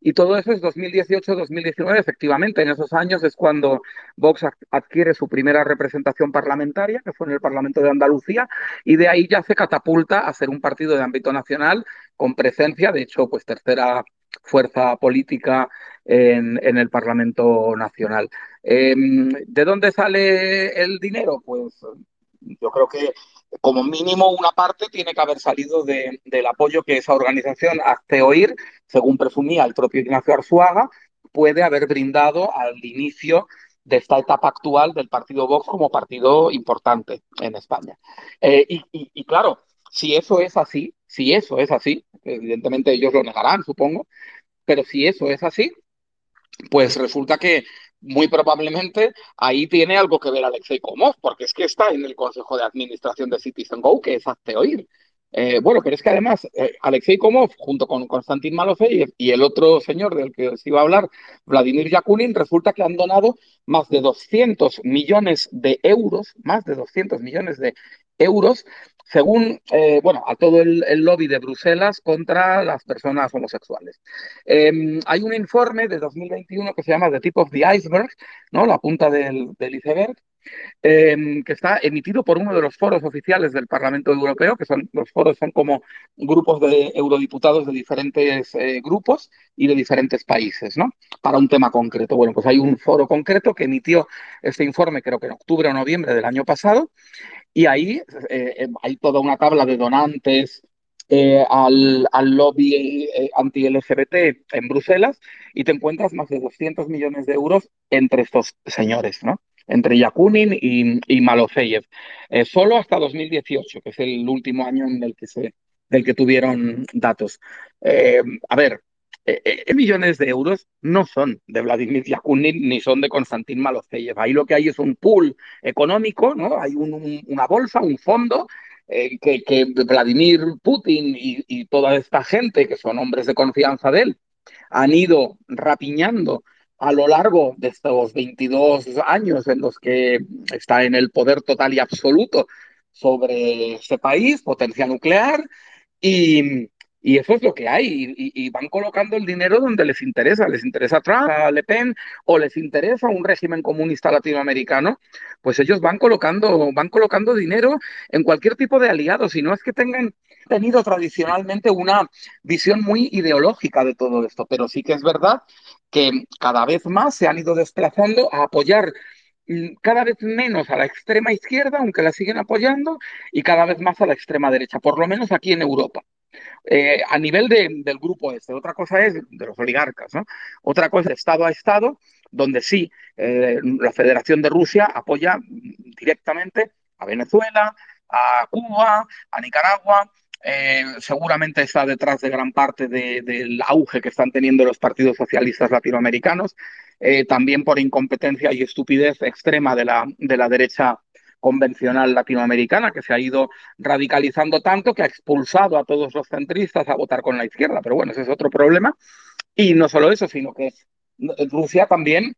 Y todo eso es 2018-2019, efectivamente. En esos años es cuando Vox adquiere su primera representación parlamentaria, que fue en el Parlamento de Andalucía, y de ahí ya se catapulta a ser un partido de ámbito nacional con presencia, de hecho, pues tercera fuerza política en, el Parlamento Nacional. Em, ¿De dónde sale el dinero? Pues yo creo que como mínimo una parte tiene que haber salido del apoyo que esa organización hace oír, según presumía el propio Ignacio Arzuaga, puede haber brindado al inicio de esta etapa actual del partido Vox como partido importante en España. Eh, y, claro, si eso es así, si eso es así, evidentemente ellos lo negarán, supongo, pero si eso es así, pues resulta que muy probablemente ahí tiene algo que ver Alexei Komov, porque es que está en el Consejo de Administración de Citizen Go, que es hazte oír. Eh, bueno, pero es que además eh, Alexei Komov, junto con Konstantin Malofeyev y el otro señor del que os iba a hablar, Vladimir Yakunin, resulta que han donado más de 200 millones de euros, más de 200 millones de euros según, eh, bueno, a todo el, lobby de Bruselas contra las personas homosexuales. Em, hay un informe de 2021 que se llama The Tip of the Iceberg, ¿no? La punta del, iceberg, em, que está emitido por uno de los foros oficiales del Parlamento Europeo, que son los foros son como grupos de eurodiputados de diferentes eh, grupos y de diferentes países, ¿no? Para un tema concreto. Bueno, pues hay un foro concreto que emitió este informe, creo que en octubre o noviembre del año pasado, y ahí eh, eh, hay toda una tabla de donantes eh, al, lobby anti-LGBT en Bruselas y te encuentras más de 200 millones de euros entre estos señores, ¿no? Entre Yakunin y, y Malofeyev. solo hasta 2018, que es el último año en el que se, del que tuvieron datos. a ver, eh, eh, millones de euros no son de Vladimir Yakunin ni son de Konstantin Malofeyev. Ahí lo que hay es un pool económico, ¿no? Hay una bolsa, un fondo eh, que, Vladimir Putin y, toda esta gente, que son hombres de confianza de él, han ido rapiñando a lo largo de estos 22 años en los que está en el poder total y absoluto sobre ese país, potencia nuclear, y, Y eso es lo que hay. Y, van colocando el dinero donde les interesa. Les interesa Trump, a Le Pen, o les interesa un régimen comunista latinoamericano. Pues ellos van colocando, van colocando dinero en cualquier tipo de aliados. Y no es que tengan tenido tradicionalmente una visión muy ideológica de todo esto. Pero sí que es verdad que cada vez más se han ido desplazando a apoyar mm, cada vez menos a la extrema izquierda, aunque la siguen apoyando, y cada vez más a la extrema derecha, por lo menos aquí en Europa. Eh, a nivel del grupo este. Otra cosa es de los oligarcas, ¿no? Otra cosa es Estado a Estado, donde sí, eh, la Federación de Rusia apoya directamente a Venezuela, a Cuba, a Nicaragua. Eh, seguramente está detrás de gran parte del auge que están teniendo los partidos socialistas latinoamericanos, también por incompetencia y estupidez extrema de la, de la derecha convencional latinoamericana que se ha ido radicalizando tanto que ha expulsado a todos los centristas a votar con la izquierda. Pero bueno, ese es otro problema. Y no solo eso, sino que Rusia también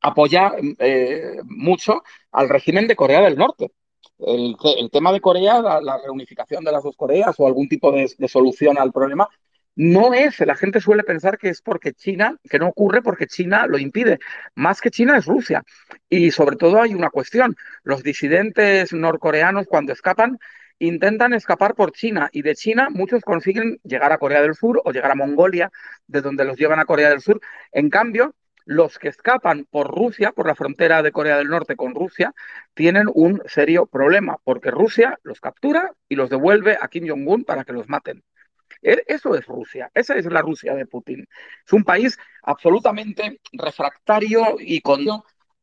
apoya eh, mucho al régimen de Corea del Norte. El, tema de Corea, la, reunificación de las dos Coreas o algún tipo de solución al problema, no es, la gente suele pensar que es porque China, que no ocurre porque China lo impide. Más que China es Rusia. Y sobre todo hay una cuestión. Los disidentes norcoreanos cuando escapan intentan escapar por China y de China muchos consiguen llegar a Corea del Sur o llegar a Mongolia, de donde los llevan a Corea del Sur. En cambio, los que escapan por Rusia, por la frontera de Corea del Norte con Rusia, tienen un serio problema, porque Rusia los captura y los devuelve a Kim Jong-un para que los maten. E, eso es Rusia, esa es la Rusia de Putin. Es un país absolutamente refractario y con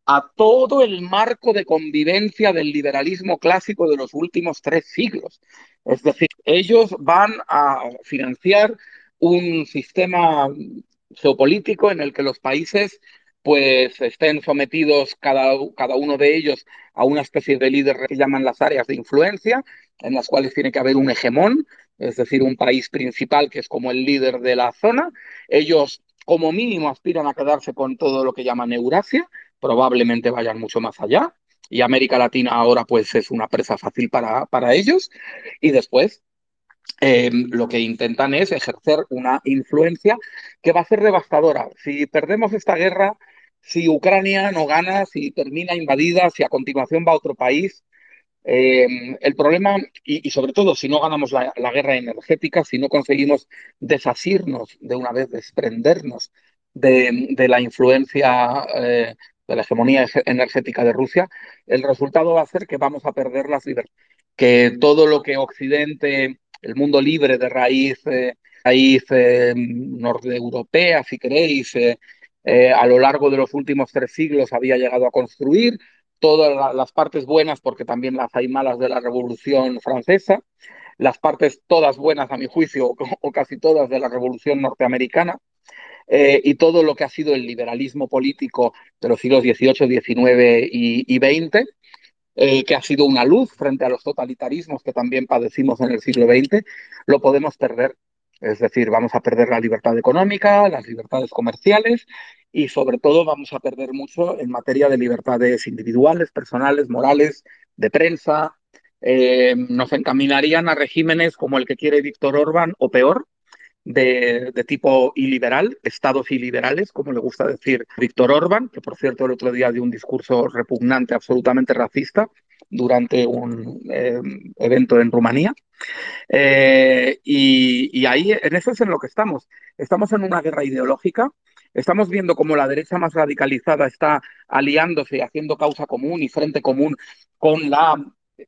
a todo el marco de convivencia del liberalismo clásico de los últimos tres siglos. Es decir, ellos van a financiar un sistema geopolítico en el que los países pues estén sometidos cada, cada uno de ellos a una especie de líder que llaman las áreas de influencia, en las cuales tiene que haber un hegemón, es decir, un país principal que es como el líder de la zona. Ellos, como mínimo, aspiran a quedarse con todo lo que llaman Eurasia, probablemente vayan mucho más allá. Y América Latina ahora pues es una presa fácil para, para ellos. Y después em, lo que intentan es ejercer una influencia que va a ser devastadora. Si perdemos esta guerra, si Ucrania no gana, si termina invadida, si a continuación va a otro país, eh, el problema, y, sobre todo si no ganamos la, guerra energética, si no conseguimos desasirnos de una vez, desprendernos de, la influencia eh, de la hegemonía energética de Rusia, el resultado va a ser que vamos a perder las libertades. Que todo lo que Occidente, el mundo libre de raíz, eh, raíz europea, si queréis, a lo largo de los últimos tres siglos había llegado a construir, todas las partes buenas, porque también las hay malas de la Revolución Francesa, las partes todas buenas, a mi juicio, o, casi todas de la Revolución Norteamericana, eh, y todo lo que ha sido el liberalismo político de los siglos XVIII, XIX y, XX, eh, que ha sido una luz frente a los totalitarismos que también padecimos en el siglo XX, lo podemos perder. Es decir, vamos a perder la libertad económica, las libertades comerciales y sobre todo vamos a perder mucho en materia de libertades individuales, personales, morales, de prensa. Eh, nos encaminarían a regímenes como el que quiere Víctor Orbán o peor, de, tipo iliberal, estados iliberales, como le gusta decir Víctor Orbán, que por cierto el otro día dio un discurso repugnante, absolutamente racista, durante un eh, evento en Rumanía. Eh, y, y, ahí, en eso es en lo que estamos. Estamos en una guerra ideológica Estamos viendo cómo la derecha más radicalizada está aliándose y haciendo causa común y frente común con la,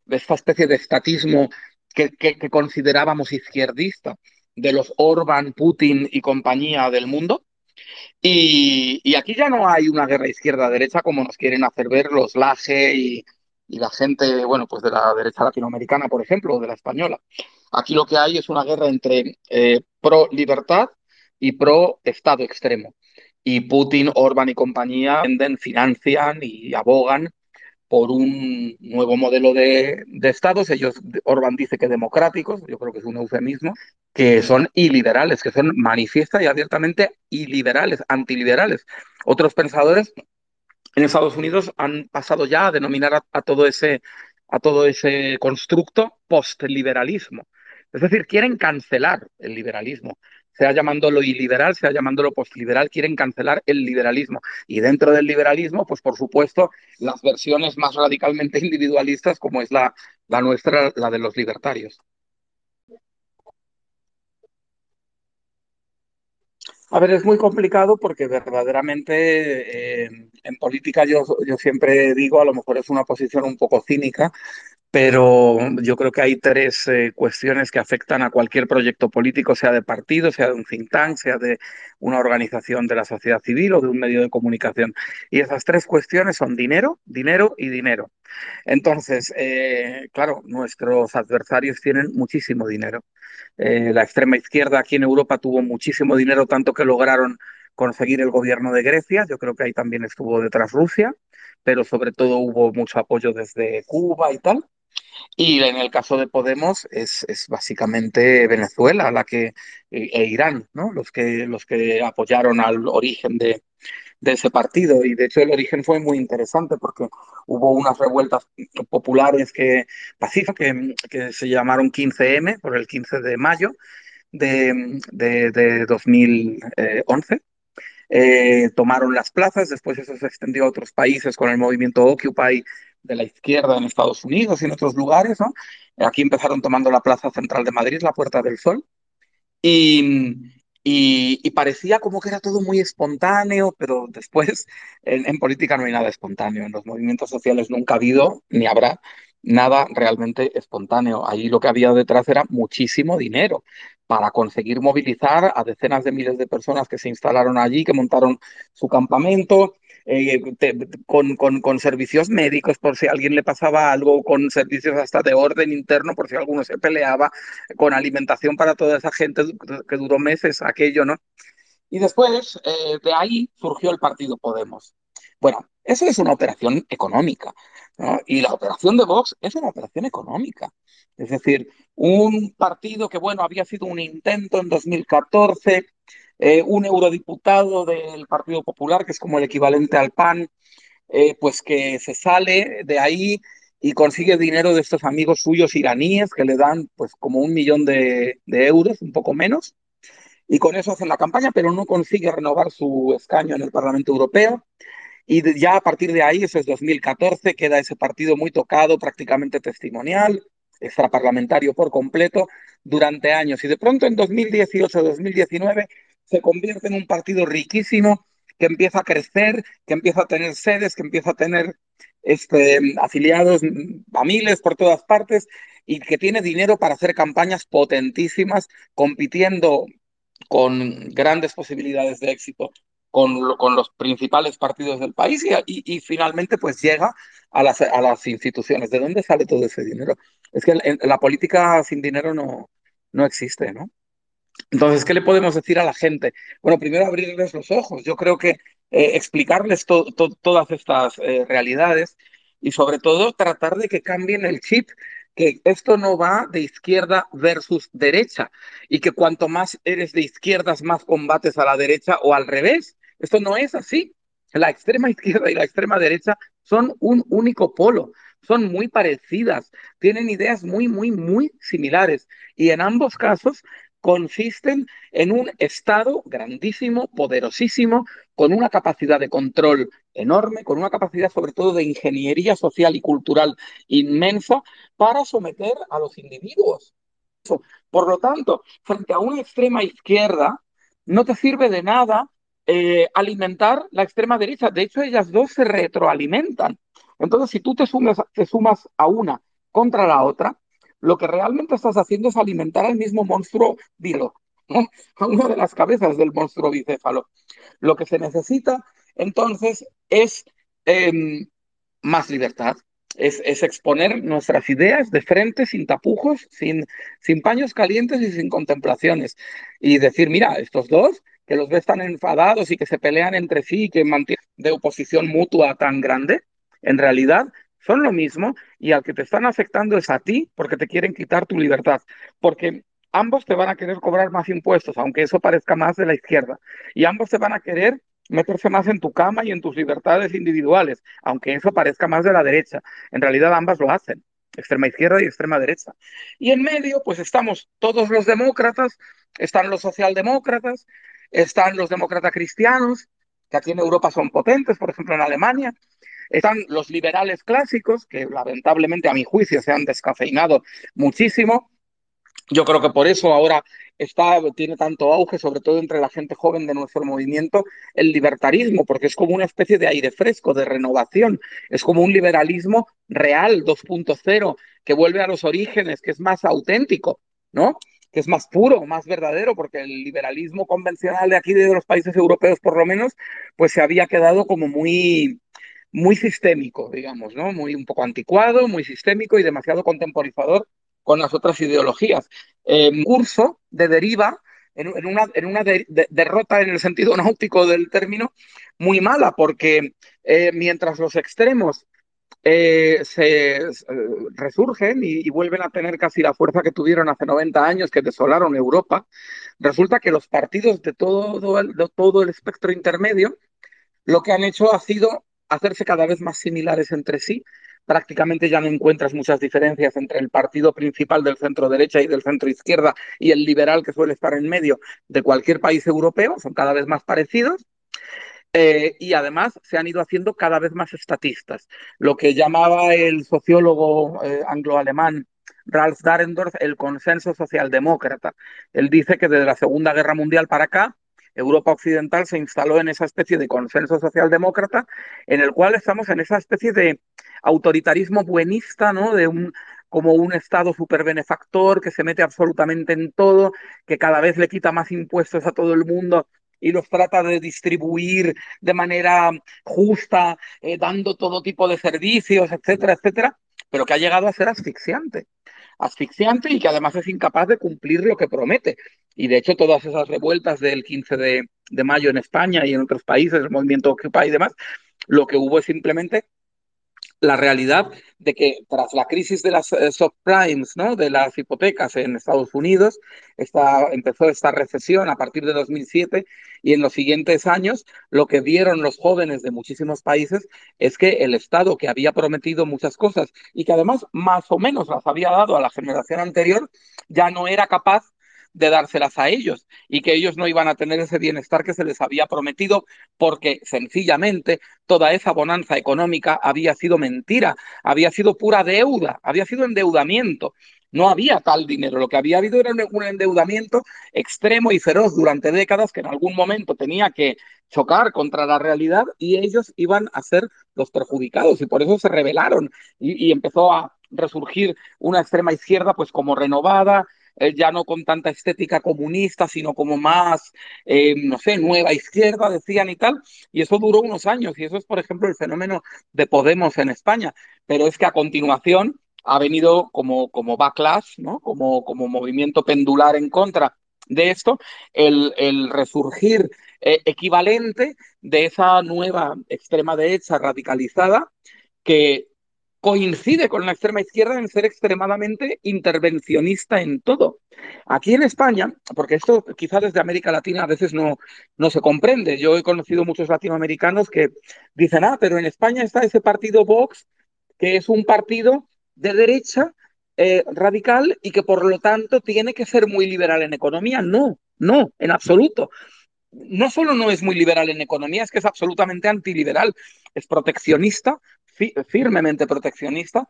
esta especie de estatismo que, considerábamos izquierdista de los Orban, Putin y compañía del mundo. Y, aquí ya no hay una guerra izquierda-derecha como nos quieren hacer ver los Laje y, la gente, bueno, pues de la derecha latinoamericana, por ejemplo, o de la española. Aquí lo que hay es una guerra entre eh, pro-libertad y pro-estado extremo y Putin, Orban y compañía venden, financian y abogan por un nuevo modelo de, estados. Ellos, Orban dice que democráticos, yo creo que es un eufemismo, que son iliberales, que son manifiesta y abiertamente iliberales, antiliberales. Otros pensadores en Estados Unidos han pasado ya a denominar a, todo ese a todo ese constructo postliberalismo. Es decir, quieren cancelar el liberalismo. Sea llamándolo iliberal, sea llamándolo postliberal, quieren cancelar el liberalismo. Y dentro del liberalismo, pues por supuesto, las versiones más radicalmente individualistas, como es la, la nuestra, la de los libertarios. A ver, es muy complicado porque verdaderamente eh, en política yo, yo siempre digo, a lo mejor es una posición un poco cínica, pero yo creo que hay tres eh, cuestiones que afectan a cualquier proyecto político, sea de partido, sea de un think tank, sea de una organización de la sociedad civil o de un medio de comunicación. Y esas tres cuestiones son dinero, dinero y dinero. Entonces, eh, claro, nuestros adversarios tienen muchísimo dinero. Eh, la extrema izquierda aquí en Europa tuvo muchísimo dinero, tanto que lograron conseguir el gobierno de Grecia. Yo creo que ahí también estuvo detrás Rusia, pero sobre todo hubo mucho apoyo desde Cuba y tal. Y en el caso de Podemos es, es básicamente Venezuela la que, e, e Irán, ¿no? Los que, los que apoyaron al origen de, de ese partido. Y de hecho el origen fue muy interesante porque hubo unas revueltas populares que, pacíficas que, que se llamaron 15M, por el 15 de mayo de, de, de 2011. Eh, tomaron las plazas, después eso se extendió a otros países con el movimiento Occupy de la izquierda en Estados Unidos y en otros lugares. Aquí empezaron tomando la Plaza Central de Madrid, la Puerta del Sol. Y, y, y, parecía como que era todo muy espontáneo, pero después en, en, política no hay nada espontáneo. En los movimientos sociales nunca ha habido ni habrá nada realmente espontáneo. Ahí lo que había detrás era muchísimo dinero para conseguir movilizar a decenas de miles de personas que se instalaron allí, que montaron su campamento, eh, con, servicios médicos por si a alguien le pasaba algo, con servicios hasta de orden interno por si alguno se peleaba, con alimentación para toda esa gente que duró meses aquello, ¿no? Y después eh, de ahí surgió el partido Podemos. Bueno, eso es una operación económica. ¿no? Y la operación de Vox es una operación económica. Es decir, un partido que, bueno, había sido un intento en 2014 eh, un eurodiputado del Partido Popular, que es como el equivalente al PAN, eh, pues que se sale de ahí y consigue dinero de estos amigos suyos iraníes que le dan pues como un millón de, de euros, un poco menos, y con eso hacen la campaña, pero no consigue renovar su escaño en el Parlamento Europeo. Y ya a partir de ahí, eso es 2014, queda ese partido muy tocado, prácticamente testimonial, extraparlamentario por completo, durante años. Y de pronto en 2018-2019 se convierte en un partido riquísimo que empieza a crecer, que empieza a tener sedes, que empieza a tener este, afiliados a miles por todas partes y que tiene dinero para hacer campañas potentísimas, compitiendo con grandes posibilidades de éxito con, con los principales partidos del país y, y, finalmente pues llega a las, a las instituciones. ¿De dónde sale todo ese dinero? Es que en, la política sin dinero no, no existe, ¿no? Entonces, ¿qué le podemos decir a la gente? Bueno, primero abrirles los ojos. Yo creo que eh, explicarles to to todas estas eh, realidades y sobre todo tratar de que cambien el chip, que esto no va de izquierda versus derecha y que cuanto más eres de izquierdas, más combates a la derecha o al revés. Esto no es así. La extrema izquierda y la extrema derecha son un único polo, son muy parecidas, tienen ideas muy, muy, muy similares y en ambos casos consisten en un Estado grandísimo, poderosísimo, con una capacidad de control enorme, con una capacidad sobre todo de ingeniería social y cultural inmensa para someter a los individuos. Por lo tanto, frente a una extrema izquierda, no te sirve de nada eh, alimentar la extrema derecha. De hecho, ellas dos se retroalimentan. Entonces, si tú te sumas, te sumas a una contra la otra, lo que realmente estás haciendo es alimentar al mismo monstruo dilo, ¿no? a una de las cabezas del monstruo bicéfalo. Lo que se necesita entonces es eh, más libertad, es, exponer nuestras ideas de frente, sin tapujos, sin paños calientes y sin contemplaciones. Y decir, mira, estos dos, que los ves tan enfadados y que se pelean entre sí y que mantienen de oposición mutua tan grande, en realidad son lo mismo y al que te están afectando es a ti porque te quieren quitar tu libertad, porque ambos te van a querer cobrar más impuestos, aunque eso parezca más de la izquierda, y ambos te van a querer meterse más en tu cama y en tus libertades individuales, aunque eso parezca más de la derecha. En realidad ambas lo hacen. extrema izquierda y extrema derecha. Y en medio, pues estamos todos los demócratas, están los socialdemócratas, están los demócratas cristianos, que aquí en Europa son potentes, por ejemplo en Alemania, están los liberales clásicos, que lamentablemente a mi juicio se han descafeinado muchísimo. Yo creo que por eso ahora está, tiene tanto auge, sobre todo entre la gente joven de nuestro movimiento, el libertarismo, porque es como una especie de aire fresco, de renovación, es como un liberalismo real 2.0, que vuelve a los orígenes, que es más auténtico, ¿no? que es más puro, más verdadero, porque el liberalismo convencional de aquí, de los países europeos por lo menos, pues se había quedado como muy, muy sistémico, digamos, ¿no? Muy un poco anticuado, muy sistémico y demasiado contemporizador con las otras ideologías. Eh, curso de deriva, en, una, derrota en el sentido náutico del término, muy mala, porque eh, mientras los extremos eh, se eh, resurgen y, vuelven a tener casi la fuerza que tuvieron hace 90 años que desolaron Europa, resulta que los partidos de todo, de todo el espectro intermedio lo que han hecho ha sido hacerse cada vez más similares entre sí. Prácticamente ya no encuentras muchas diferencias entre el partido principal del centro derecha y del centro izquierda y el liberal que suele estar en medio de cualquier país europeo, son cada vez más parecidos. Eh, y además se han ido haciendo cada vez más estatistas. Lo que llamaba el sociólogo eh, anglo-alemán Ralph Dahrendorf el consenso socialdemócrata. Él dice que desde la Segunda Guerra Mundial para acá, Europa Occidental se instaló en esa especie de consenso socialdemócrata, en el cual estamos en esa especie de autoritarismo buenista, ¿no? De un como un Estado super benefactor que se mete absolutamente en todo, que cada vez le quita más impuestos a todo el mundo y los trata de distribuir de manera justa, eh, dando todo tipo de servicios, etcétera, etcétera, pero que ha llegado a ser asfixiante asfixiante y que además es incapaz de cumplir lo que promete. Y de hecho, todas esas revueltas del 15 de, de mayo en España y en otros países, el movimiento Occupy y demás, lo que hubo es simplemente la realidad de que tras la crisis de las eh, subprimes, ¿no? de las hipotecas en Estados Unidos, empezó esta recesión a partir de 2007 y en los siguientes años lo que vieron los jóvenes de muchísimos países es que el Estado que había prometido muchas cosas y que además más o menos las había dado a la generación anterior, ya no era capaz de dárselas a ellos y que ellos no iban a tener ese bienestar que se les había prometido porque sencillamente toda esa bonanza económica había sido mentira, había sido pura deuda, había sido endeudamiento. No había tal dinero, lo que había habido era un endeudamiento extremo y feroz durante décadas que en algún momento tenía que chocar contra la realidad y ellos iban a ser los perjudicados y por eso se rebelaron y, empezó a resurgir una extrema izquierda pues como renovada, eh, ya no con tanta estética comunista, sino como más, eh, no sé, nueva izquierda, decían y tal. Y eso duró unos años, y eso es, por ejemplo, el fenómeno de Podemos en España. Pero es que a continuación ha venido como, como backlash, ¿no? como, como movimiento pendular en contra de esto, el, el resurgir eh, equivalente de esa nueva extrema derecha radicalizada que coincide con la extrema izquierda en ser extremadamente intervencionista en todo. Aquí en España, porque esto quizá desde América Latina a veces no, no se comprende, yo he conocido muchos latinoamericanos que dicen, ah, pero en España está ese partido Vox, que es un partido de derecha eh, radical y que por lo tanto tiene que ser muy liberal en economía. No, no, en absoluto no solo no es muy liberal en economía, es que es absolutamente antiliberal, es proteccionista, firmemente proteccionista,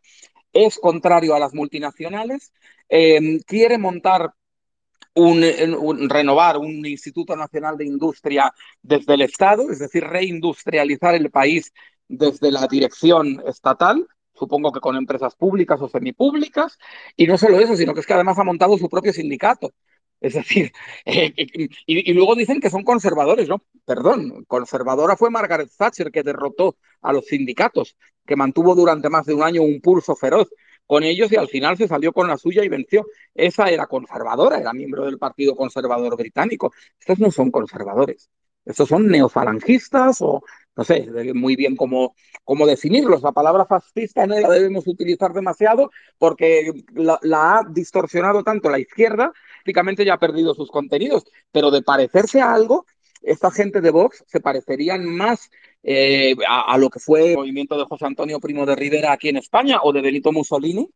es contrario a las multinacionales, em, quiere montar un, renovar un Instituto Nacional de Industria desde el Estado, es decir, reindustrializar el país desde la dirección estatal, supongo que con empresas públicas o semipúblicas, y no solo eso, sino que es que además ha montado su propio sindicato. Es decir, eh, y, luego dicen que son conservadores, ¿no? Perdón, conservadora fue Margaret Thatcher que derrotó a los sindicatos, que mantuvo durante más de un año un pulso feroz con ellos y al final se salió con la suya y venció. Esa era conservadora, era miembro del Partido Conservador Británico. Estos no son conservadores, estos son neofalangistas o no sé muy bien cómo, cómo definirlos. La palabra fascista no la debemos utilizar demasiado porque la ha distorsionado tanto la izquierda prácticamente ya ha perdido sus contenidos, pero de parecerse a algo, esta gente de Vox se parecerían más eh, a, lo que fue el movimiento de José Antonio Primo de Rivera aquí en España o de Benito Mussolini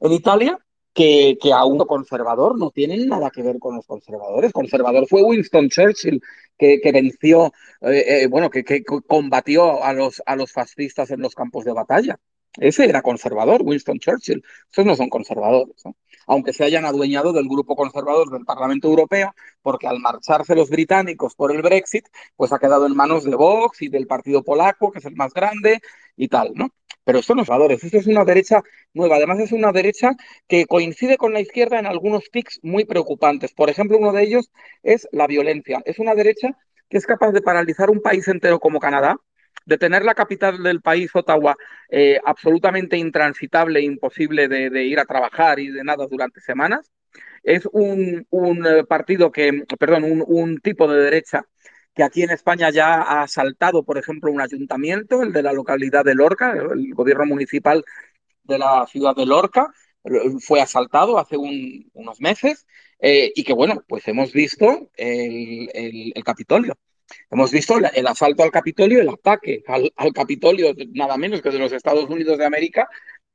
en Italia que, que aún conservador no tienen nada que ver con los conservadores. Conservador fue Winston Churchill, que, que venció, eh, eh, bueno, que, que, combatió a los, a los fascistas en los campos de batalla. Ese era conservador, Winston Churchill. Estos no son conservadores, ¿no? aunque se hayan adueñado del grupo conservador del Parlamento Europeo, porque al marcharse los británicos por el Brexit, pues ha quedado en manos de Vox y del Partido Polaco, que es el más grande y tal, ¿no? Pero esto no es valores, esto es una derecha nueva. Además, es una derecha que coincide con la izquierda en algunos tics muy preocupantes. Por ejemplo, uno de ellos es la violencia. Es una derecha que es capaz de paralizar un país entero como Canadá, de tener la capital del país, Ottawa, eh, absolutamente intransitable, imposible de, ir a trabajar y de nada durante semanas. Es un, un eh, partido que, perdón, un, un, tipo de derecha que aquí en España ya ha asaltado, por ejemplo, un ayuntamiento, el de la localidad de Lorca, el gobierno municipal de la ciudad de Lorca, fue asaltado hace un, unos meses eh, y que, bueno, pues hemos visto el, el Capitolio. Hemos visto el asalto al Capitolio, el ataque al, Capitolio, nada menos que de los Estados Unidos de América,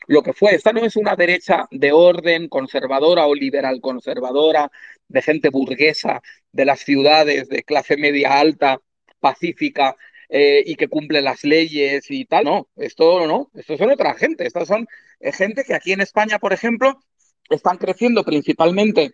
lo que fue. Esta no es una derecha de orden conservadora o liberal conservadora, de gente burguesa, de las ciudades, de clase media alta, pacífica, eh, y que cumple las leyes y tal. No, esto no, esto son otra gente. Estas son eh, gente que aquí en España, por ejemplo, están creciendo principalmente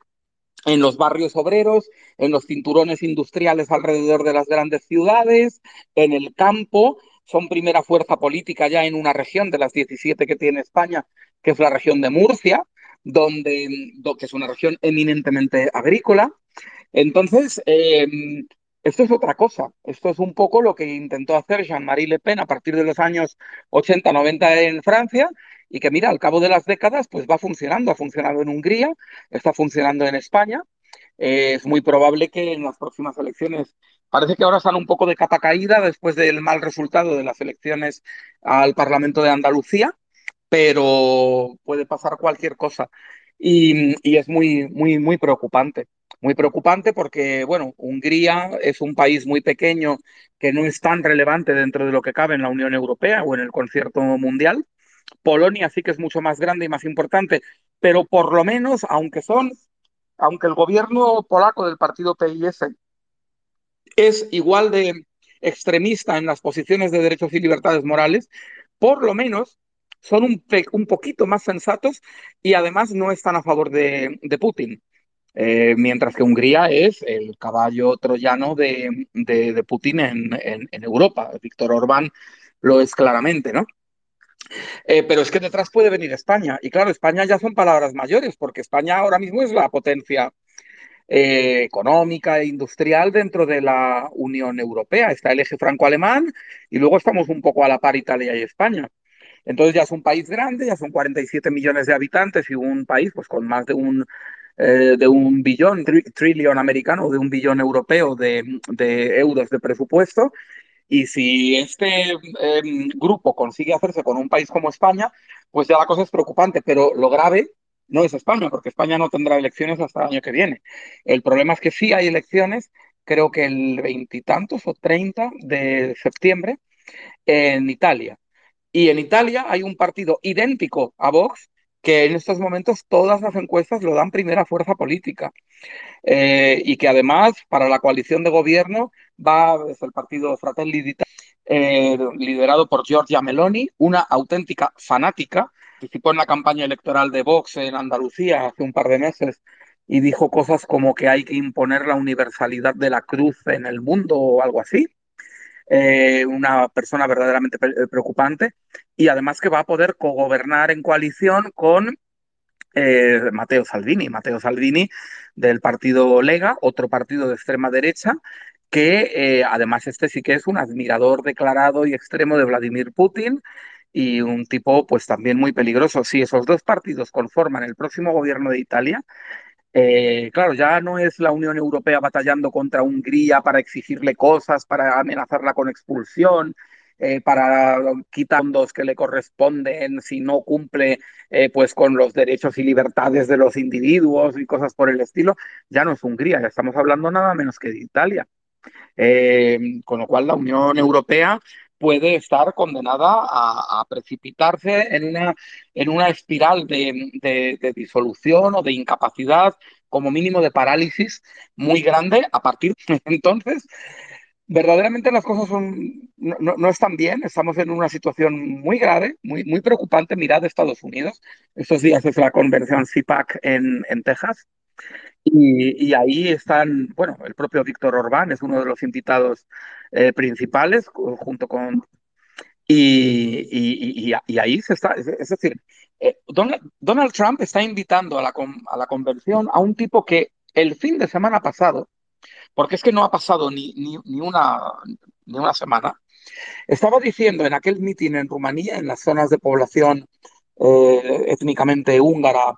en los barrios obreros, en los cinturones industriales alrededor de las grandes ciudades, en el campo, son primera fuerza política ya en una región de las 17 que tiene España, que es la región de Murcia, donde, que es una región eminentemente agrícola. Entonces, eh, esto es otra cosa. Esto es un poco lo que intentó hacer Jean-Marie Le Pen a partir de los años 80-90 en Francia y que, mira, al cabo de las décadas, pues va funcionando. Ha funcionado en Hungría, está funcionando en España. Eh, es muy probable que en las próximas elecciones, parece que ahora están un poco de capa caída después del mal resultado de las elecciones al Parlamento de Andalucía, pero puede pasar cualquier cosa. Y, y es muy, muy, muy preocupante muy preocupante porque, bueno, Hungría es un país muy pequeño que no es tan relevante dentro de lo que cabe en la Unión Europea o en el concierto mundial. Polonia sí que es mucho más grande y más importante, pero por lo menos, aunque son, aunque el gobierno polaco del partido PIS es igual de extremista en las posiciones de derechos y libertades morales, por lo menos son un, un poquito más sensatos y además no están a favor de, Putin. Eh, mientras que Hungría es el caballo troyano de, Putin en, en, en, Europa. Víctor Orbán lo es claramente, ¿no? Eh, pero es que detrás puede venir España. Y claro, España ya son palabras mayores, porque España ahora mismo es la potencia eh, económica e industrial dentro de la Unión Europea. Está el eje franco-alemán y luego estamos un poco a la par Italia y España. Entonces ya es un país grande, ya son 47 millones de habitantes y un país pues con más de un eh, de un billón, tri trillón americano, de un billón europeo de, de, euros de presupuesto. Y si este eh, grupo consigue hacerse con un país como España, pues ya la cosa es preocupante. Pero lo grave no es España, porque España no tendrá elecciones hasta el año que viene. El problema es que sí hay elecciones, creo que el veintitantos o treinta de septiembre en Italia. Y en Italia hay un partido idéntico a Vox, que en estos momentos todas las encuestas lo dan primera fuerza política eh, y que además para la coalición de gobierno va desde el partido Fratelli d'Italia, eh, liderado por Giorgia Meloni, una auténtica fanática, participó en la campaña electoral de Vox en Andalucía hace un par de meses y dijo cosas como que hay que imponer la universalidad de la cruz en el mundo o algo así. Eh, una persona verdaderamente preocupante y además que va a poder cogobernar en coalición con eh, Matteo Salvini, Matteo Salvini del partido Lega, otro partido de extrema derecha, que eh, además este sí que es un admirador declarado y extremo de Vladimir Putin y un tipo pues también muy peligroso. Si esos dos partidos conforman el próximo gobierno de Italia, eh, claro, ya no es la Unión Europea batallando contra Hungría para exigirle cosas, para amenazarla con expulsión, eh, para quitar fondos que le corresponden si no cumple eh, pues con los derechos y libertades de los individuos y cosas por el estilo, ya no es Hungría, ya estamos hablando nada menos que de Italia. Eh, con lo cual la Unión Europea puede estar condenada a, precipitarse en una, en una espiral de, disolución o de incapacidad, como mínimo de parálisis muy grande a partir de entonces. Verdaderamente las cosas son, no, están bien, estamos en una situación muy grave, muy, muy preocupante. Mirad Estados Unidos, estos días es la convención CIPAC en, en Texas, y, ahí están, bueno, el propio Víctor Orbán es uno de los invitados eh, principales, junto con... Y, ahí se está, es, decir, eh, Donald, Trump está invitando a la, a la convención a un tipo que el fin de semana pasado, porque es que no ha pasado ni, ni, ni, una, ni una semana, estaba diciendo en aquel mitin en Rumanía, en las zonas de población eh, étnicamente húngara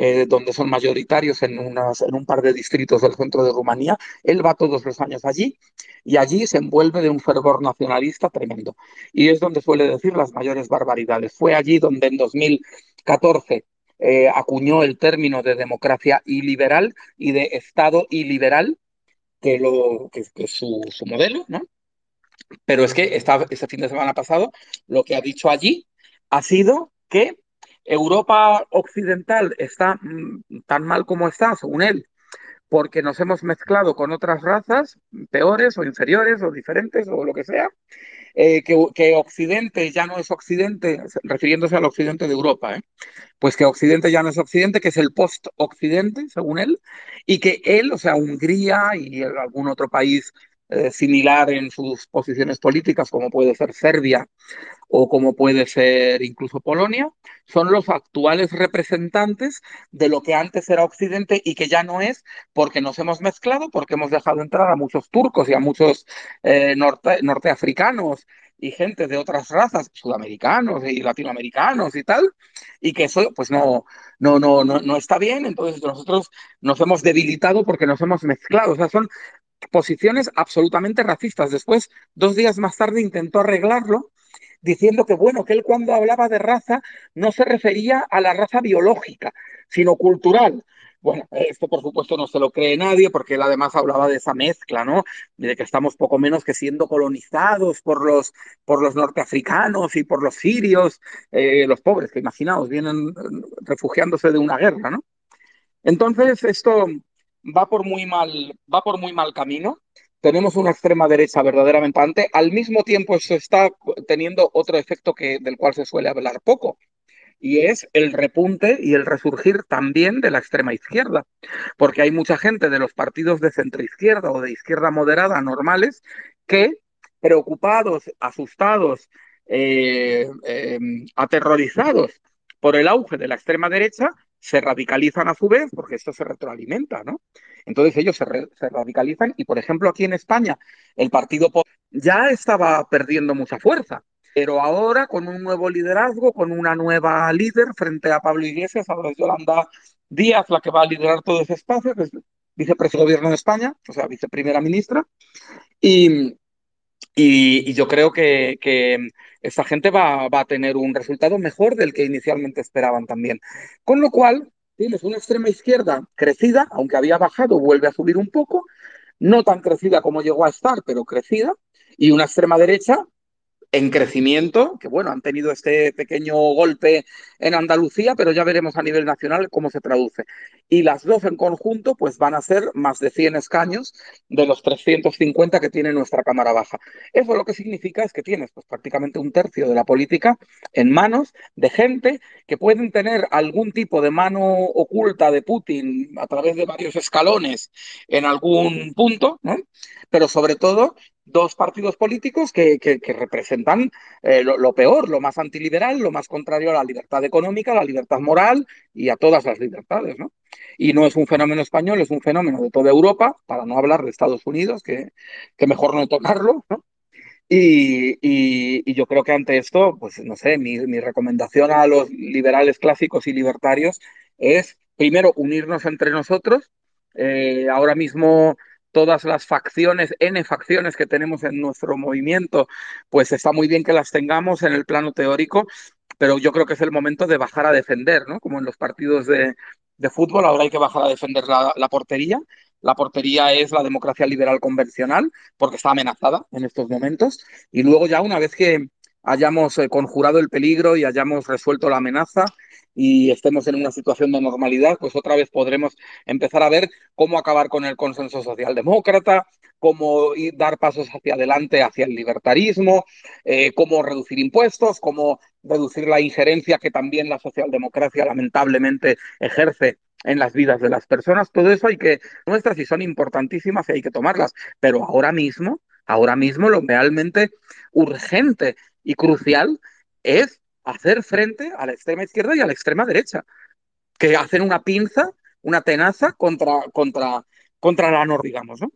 eh, donde son mayoritarios en, unas, en un par de distritos del centro de Rumanía. Él va todos los años allí y allí se envuelve de un fervor nacionalista tremendo. Y es donde suele decir las mayores barbaridades. Fue allí donde en 2014 eh, acuñó el término de democracia iliberal y de Estado iliberal, que, lo, que, es su, su, modelo, ¿no? Pero es que esta, este fin de semana pasado lo que ha dicho allí ha sido que Europa occidental está mm, tan mal como está, según él, porque nos hemos mezclado con otras razas peores o inferiores o diferentes o lo que sea, eh, que, Occidente ya no es Occidente, refiriéndose al Occidente de Europa, ¿eh? pues que Occidente ya no es Occidente, que es el post-Occidente, según él, y que él, o sea, Hungría y algún otro país eh, similar en sus posiciones políticas, como puede ser Serbia o como puede ser incluso Polonia, son los actuales representantes de lo que antes era Occidente y que ya no es porque nos hemos mezclado, porque hemos dejado entrar a muchos turcos y a muchos eh, norteafricanos y gente de otras razas, sudamericanos y latinoamericanos y tal, y que eso pues no, no, no, no, no está bien, entonces nosotros nos hemos debilitado porque nos hemos mezclado, o sea, son posiciones absolutamente racistas. Después, dos días más tarde, intentó arreglarlo diciendo que, bueno, que él cuando hablaba de raza no se refería a la raza biológica, sino cultural. Bueno, esto por supuesto no se lo cree nadie porque él además hablaba de esa mezcla, ¿no? De que estamos poco menos que siendo colonizados por los, por los norteafricanos y por los sirios, eh, los pobres, que imaginaos, vienen refugiándose de una guerra, ¿no? Entonces, esto, va por muy mal, va por muy mal camino. Tenemos una extrema derecha verdaderamente ante. Al mismo tiempo, eso está teniendo otro efecto que, del cual se suele hablar poco, y es el repunte y el resurgir también de la extrema izquierda, porque hay mucha gente de los partidos de centro izquierda o de izquierda moderada normales que, preocupados, asustados, eh, eh, aterrorizados por el auge de la extrema derecha, se radicalizan a su vez, porque esto se retroalimenta, ¿no? Entonces ellos se, radicalizan y, por ejemplo, aquí en España, el Partido ya estaba perdiendo mucha fuerza, pero ahora con un nuevo liderazgo, con una nueva líder frente a Pablo Iglesias, ahora es Yolanda Díaz la que va a liderar todo ese espacio, que es vicepresidente de gobierno de España, o sea, viceprimera ministra, y, y, yo creo que, esta gente va, a tener un resultado mejor del que inicialmente esperaban también. Con lo cual, tienes una extrema izquierda crecida, aunque había bajado, vuelve a subir un poco, no tan crecida como llegó a estar, pero crecida, y una extrema derecha en crecimiento, que bueno, han tenido este pequeño golpe en Andalucía, pero ya veremos a nivel nacional cómo se traduce. Y las dos en conjunto, pues van a ser más de 100 escaños de los 350 que tiene nuestra Cámara Baja. Eso lo que significa es que tienes pues, prácticamente un tercio de la política en manos de gente que pueden tener algún tipo de mano oculta de Putin a través de varios escalones en algún punto, ¿no? pero sobre todo dos partidos políticos que, representan eh, lo, peor, lo más antiliberal, lo más contrario a la libertad económica, a la libertad moral y a todas las libertades, ¿no? Y no es un fenómeno español, es un fenómeno de toda Europa, para no hablar de Estados Unidos, que, mejor no tocarlo, ¿no? Y, yo creo que ante esto, pues no sé, mi, recomendación a los liberales clásicos y libertarios es, primero, unirnos entre nosotros. Eh, ahora mismo todas las facciones, N facciones que tenemos en nuestro movimiento, pues está muy bien que las tengamos en el plano teórico, pero yo creo que es el momento de bajar a defender, ¿no? Como en los partidos de, fútbol, ahora hay que bajar a defender la, portería la portería es la democracia liberal convencional, porque está amenazada en estos momentos. Y luego ya una vez que hayamos eh, conjurado el peligro y hayamos resuelto la amenaza y estemos en una situación de normalidad, pues otra vez podremos empezar a ver cómo acabar con el consenso socialdemócrata, cómo dar pasos hacia adelante hacia el libertarismo, eh, cómo reducir impuestos, cómo reducir la injerencia que también la socialdemocracia lamentablemente ejerce en las vidas de las personas. Todo eso hay que, nuestras y son importantísimas y hay que tomarlas. Pero ahora mismo, ahora mismo lo realmente urgente y crucial es hacer frente a la extrema izquierda y a la extrema derecha, que hacen una pinza, una tenaza contra, contra, contra la NOR, digamos, ¿no?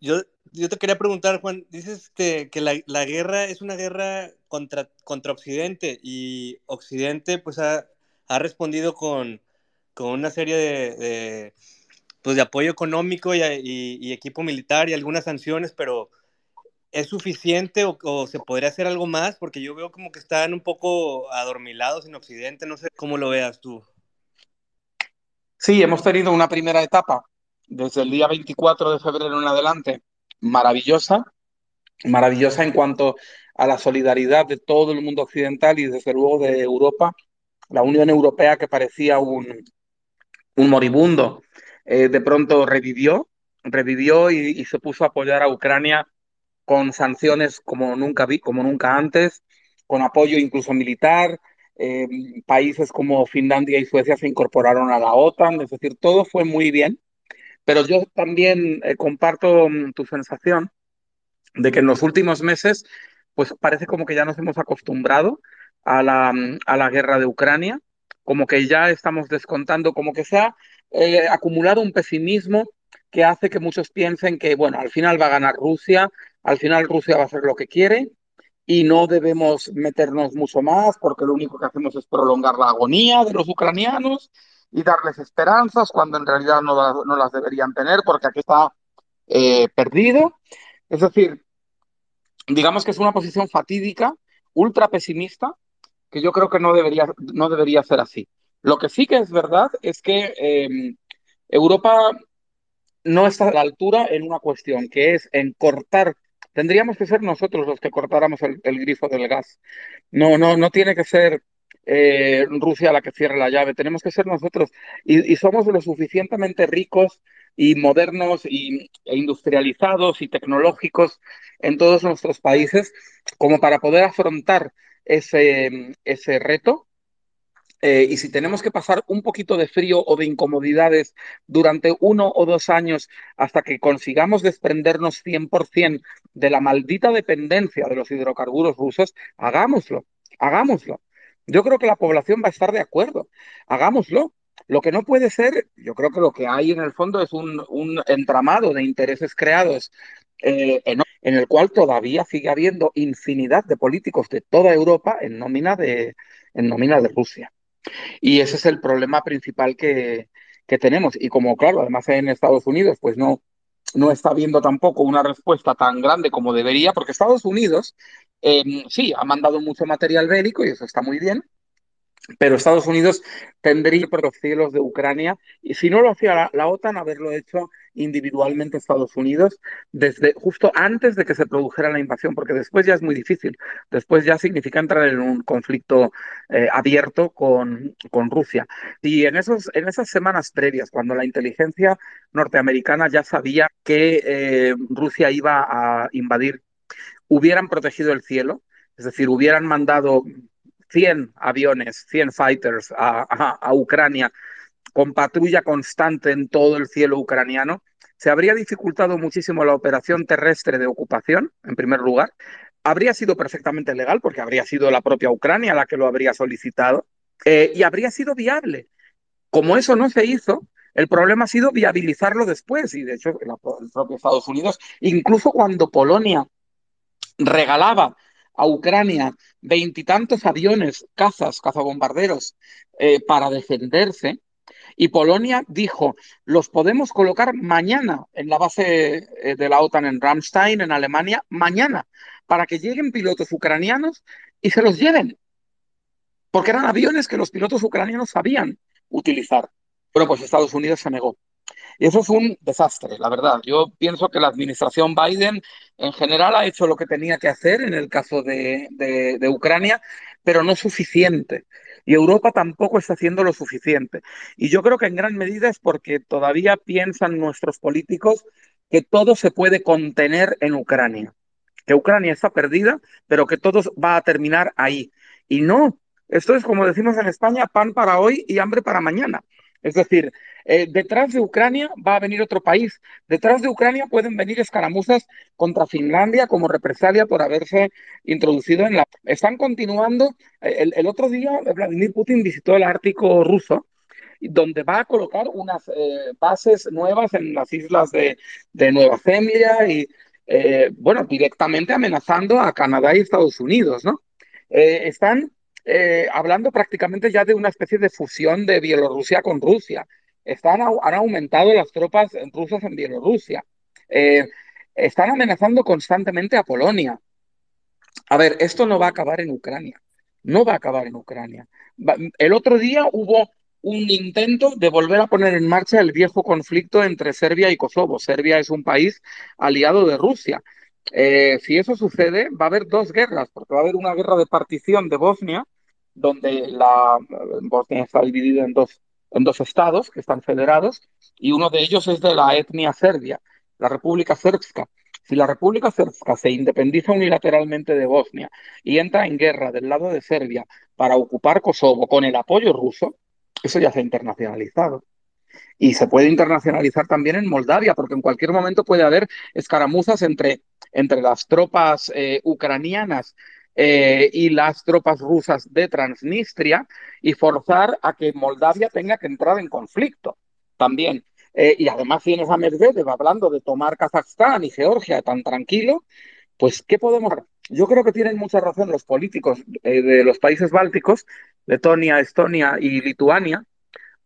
Yo, yo te quería preguntar, Juan, dices que, que la, la, guerra es una guerra contra, contra Occidente y Occidente pues ha, ha respondido con, con, una serie de, de, pues, de apoyo económico y, y, y, equipo militar y algunas sanciones, pero ¿es suficiente o, se podría hacer algo más? Porque yo veo como que están un poco adormilados en Occidente, no sé cómo lo veas tú. Sí, hemos tenido una primera etapa desde el día 24 de febrero en adelante maravillosa, maravillosa en cuanto a la solidaridad de todo el mundo occidental y desde luego de Europa, la Unión Europea que parecía un, un moribundo, eh, de pronto revivió, revivió y, se puso a apoyar a Ucrania con sanciones como nunca vi, como nunca antes, con apoyo incluso militar. Eh, países como Finlandia y Suecia se incorporaron a la OTAN, es decir, todo fue muy bien. Pero yo también eh, comparto mm, tu sensación de que en los últimos meses, pues parece como que ya nos hemos acostumbrado a la, mm, a la guerra de Ucrania, como que ya estamos descontando, como que se ha eh, acumulado un pesimismo que hace que muchos piensen que, bueno, al final va a ganar Rusia, al final Rusia va a hacer lo que quiere y no debemos meternos mucho más porque lo único que hacemos es prolongar la agonía de los ucranianos y darles esperanzas cuando en realidad no, las deberían tener porque aquí está eh, perdido. Es decir, digamos que es una posición fatídica, ultra pesimista, que yo creo que no debería, no debería ser así. Lo que sí que es verdad es que eh, Europa no está a la altura en una cuestión, que es en cortar tendríamos que ser nosotros los que cortáramos el, grifo del gas. No, no, no tiene que ser eh, Rusia la que cierre la llave, tenemos que ser nosotros. Y, y somos lo suficientemente ricos y modernos y, e industrializados y tecnológicos en todos nuestros países como para poder afrontar ese, ese reto eh, y si tenemos que pasar un poquito de frío o de incomodidades durante uno o dos años hasta que consigamos desprendernos 100% de la maldita dependencia de los hidrocarburos rusos, hagámoslo, hagámoslo. Yo creo que la población va a estar de acuerdo, hagámoslo. Lo que no puede ser, yo creo que lo que hay en el fondo es un, entramado de intereses creados eh, en, en, el cual todavía sigue habiendo infinidad de políticos de toda Europa en nómina de, en nómina de Rusia. Y ese es el problema principal que, que tenemos. Y como, claro, además en Estados Unidos, pues no, no está viendo tampoco una respuesta tan grande como debería, porque Estados Unidos eh, sí ha mandado mucho material bélico y eso está muy bien, pero Estados Unidos tendría por los cielos de Ucrania, y si no lo hacía la, OTAN, haberlo hecho individualmente Estados Unidos desde justo antes de que se produjera la invasión, porque después ya es muy difícil. Después ya significa entrar en un conflicto eh, abierto con, con, Rusia. Y en, esos, en esas semanas previas, cuando la inteligencia norteamericana ya sabía que eh, Rusia iba a invadir, hubieran protegido el cielo, es decir, hubieran mandado 100 aviones, 100 fighters a, Ucrania con patrulla constante en todo el cielo ucraniano, se habría dificultado muchísimo la operación terrestre de ocupación, en primer lugar. Habría sido perfectamente legal porque habría sido la propia Ucrania la que lo habría solicitado eh, y habría sido viable. Como eso no se hizo, el problema ha sido viabilizarlo después y de hecho el propio Estados Unidos, incluso cuando Polonia regalaba a Ucrania veintitantos aviones, cazas, cazabombarderos, eh, para defenderse. Y Polonia dijo, los podemos colocar mañana en la base eh, de la OTAN en Ramstein, en Alemania, mañana, para que lleguen pilotos ucranianos y se los lleven. Porque eran aviones que los pilotos ucranianos sabían utilizar. Bueno, pues Estados Unidos se negó. Y eso es un desastre, la verdad. Yo pienso que la administración Biden en general ha hecho lo que tenía que hacer en el caso de, de, Ucrania, pero no suficiente. Y Europa tampoco está haciendo lo suficiente. Y yo creo que en gran medida es porque todavía piensan nuestros políticos que todo se puede contener en Ucrania, que Ucrania está perdida, pero que todo va a terminar ahí. Y no, esto es como decimos en España, pan para hoy y hambre para mañana. Es decir, eh, detrás de Ucrania va a venir otro país. Detrás de Ucrania pueden venir escaramuzas contra Finlandia como represalia por haberse introducido en la... Están continuando. Eh, el, otro día Vladimir Putin visitó el Ártico ruso donde va a colocar unas eh, bases nuevas en las islas de, Nueva Zemlya y, bueno, directamente amenazando a Canadá y Estados Unidos, ¿no? están hablando prácticamente ya de una especie de fusión de Bielorrusia con Rusia están, han aumentado las tropas rusas en Bielorrusia. Eh, están amenazando constantemente a Polonia. A ver, esto no va a acabar en Ucrania. No va a acabar en Ucrania. El otro día hubo un intento de volver a poner en marcha el viejo conflicto entre Serbia y Kosovo. Serbia es un país aliado de Rusia. Eh, si eso sucede, va a haber dos guerras, porque va a haber una guerra de partición de Bosnia, donde la Bosnia está dividida en dos en dos estados que están federados y uno de ellos es de la etnia serbia, la República Srpska. Si la República Srpska se independiza unilateralmente de Bosnia y entra en guerra del lado de Serbia para ocupar Kosovo con el apoyo ruso, eso ya se ha internacionalizado. Y se puede internacionalizar también en Moldavia, porque en cualquier momento puede haber escaramuzas entre, entre las tropas eh, ucranianas eh, y las tropas rusas de Transnistria y forzar a que Moldavia tenga que entrar en conflicto también. Eh, y además tienes a Medvedev hablando de tomar Kazajstán y Georgia tan tranquilo, pues ¿qué podemos hacer? Yo creo que tienen mucha razón los políticos eh, de los países bálticos, Letonia, Estonia y Lituania,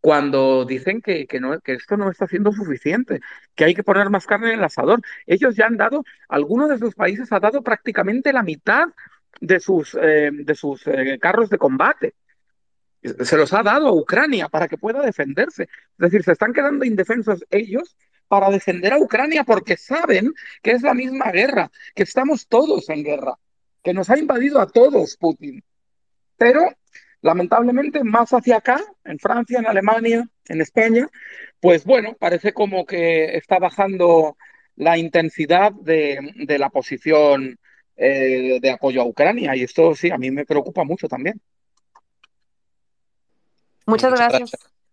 cuando dicen que, que, no, que esto no está siendo suficiente, que hay que poner más carne en el asador. Ellos ya han dado, algunos de sus países ha dado prácticamente la mitad de sus, eh, de sus eh, carros de combate. Se los ha dado a Ucrania para que pueda defenderse. Es decir, se están quedando indefensos ellos para defender a Ucrania porque saben que es la misma guerra, que estamos todos en guerra, que nos ha invadido a todos Putin. Pero lamentablemente más hacia acá, en Francia, en Alemania, en España, pues bueno, parece como que está bajando la intensidad de, de la posición eh, de apoyo a Ucrania y esto sí, a mí me preocupa mucho también. Muchas, gracias,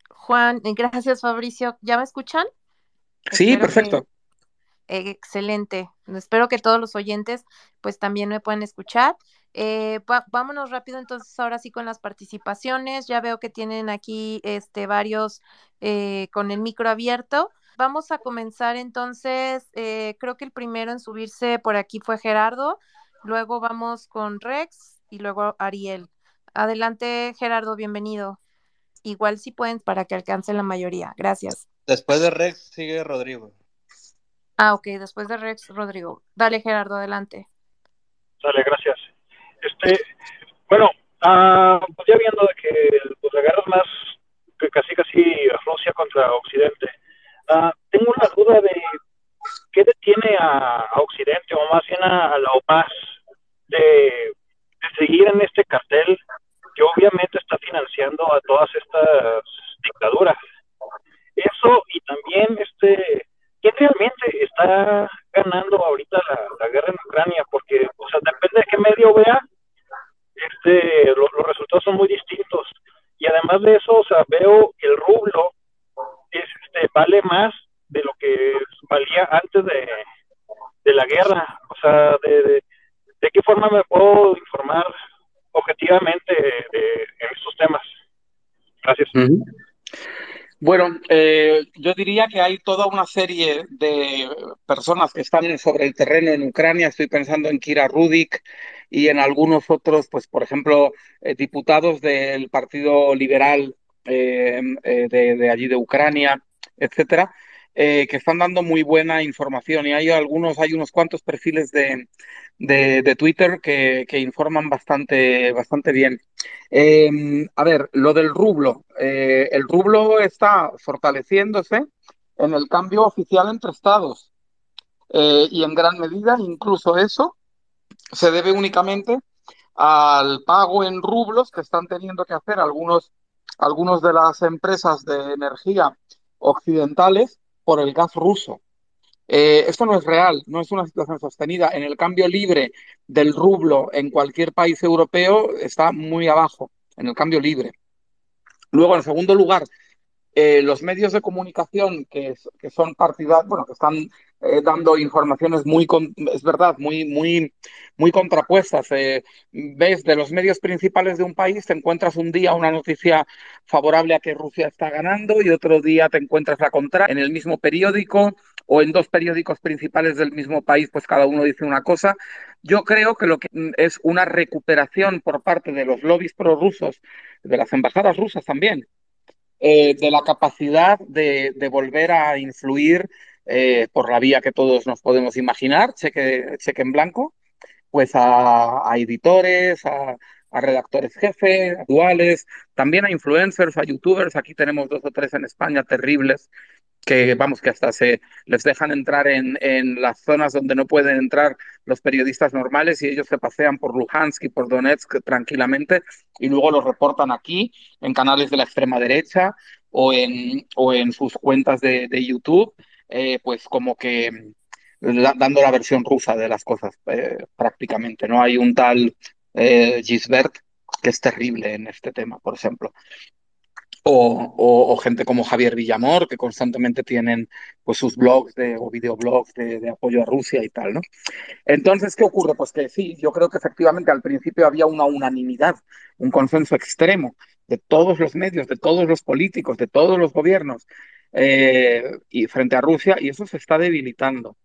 Juan. Gracias, Fabricio. ¿Ya me escuchan? Sí, perfecto. excelente. Espero que todos los oyentes pues también me puedan escuchar. Eh, vámonos rápido entonces ahora sí con las participaciones. Ya veo que tienen aquí este, varios eh, con el micro abierto. Vamos a comenzar entonces, creo que el primero en subirse por aquí fue Gerardo. Luego vamos con Rex y luego Ariel. Adelante, Gerardo, bienvenido. Igual si pueden para que alcance la mayoría. Gracias. Después de Rex sigue Rodrigo. Ah, ok, después de Rex, Rodrigo. Dale, Gerardo, adelante. Dale, gracias. Este, bueno, uh, pues ya viendo de que pues, la guerra es más que casi casi Rusia contra Occidente, uh, tengo una duda de qué detiene a, Occidente o más bien a, la OPAS de, seguir en este cartel que obviamente está financiando a todas estas dictaduras. Eso y también este quién realmente está ganando ahorita la, guerra en Ucrania, porque o sea depende de qué medio vea, este los resultados son muy distintos y además de eso, o sea veo que el rublo este vale más de lo que valía antes de, de la guerra, o sea de ¿De qué forma me puedo informar objetivamente en estos temas? Bueno, eh, yo diría que hay toda una serie de personas que están sobre el terreno en Ucrania. Estoy pensando en Kira Rudik y en algunos otros, pues por ejemplo, eh, diputados del Partido Liberal eh, de, de, allí de Ucrania, etcétera, que están dando muy buena información. Y hay algunos, hay unos cuantos perfiles de, de, Twitter que, informan bastante, bastante bien. Em, a ver, lo del rublo. Eh, el rublo está fortaleciéndose en el cambio oficial entre estados. Eh, y en gran medida, incluso eso se debe únicamente al pago en rublos que están teniendo que hacer algunos, algunos de las empresas de energía occidentales por el gas ruso. Eh, esto no es real, no es una situación sostenida. En el cambio libre del rublo en cualquier país europeo está muy abajo, en el cambio libre. Luego, en segundo lugar, eh, los medios de comunicación que, que son partidarios, bueno, que están eh, dando informaciones muy, es verdad, muy, muy, muy contrapuestas. Eh, ves de los medios principales de un país, te encuentras un día una noticia favorable a que Rusia está ganando y otro día te encuentras la contraria en el mismo periódico o en dos periódicos principales del mismo país, pues cada uno dice una cosa. Yo creo que lo que es una recuperación por parte de los lobbies prorrusos, de las embajadas rusas también, eh, de la capacidad de, volver a influir eh, por la vía que todos nos podemos imaginar, cheque, cheque en blanco, pues a, editores, a, redactores jefe, a duales, también a influencers, a youtubers. Aquí tenemos dos o tres en España terribles que vamos, que hasta se les dejan entrar en, en, las zonas donde no pueden entrar los periodistas normales y ellos se pasean por Luhansk y por Donetsk tranquilamente y luego los reportan aquí en canales de la extrema derecha o en, o en sus cuentas de, de YouTube, eh, pues como que dando la versión rusa de las cosas eh, prácticamente. No hay un tal eh, Gisbert que es terrible en este tema, por ejemplo o, gente como Javier Villamor, que constantemente tienen pues, sus blogs de, o videoblogs de, de, apoyo a Rusia y tal, ¿no? Entonces, ¿qué ocurre? Pues que sí, yo creo que efectivamente al principio había una unanimidad, un consenso extremo de todos los medios, de todos los políticos, de todos los gobiernos eh, y frente a Rusia, y eso se está debilitando.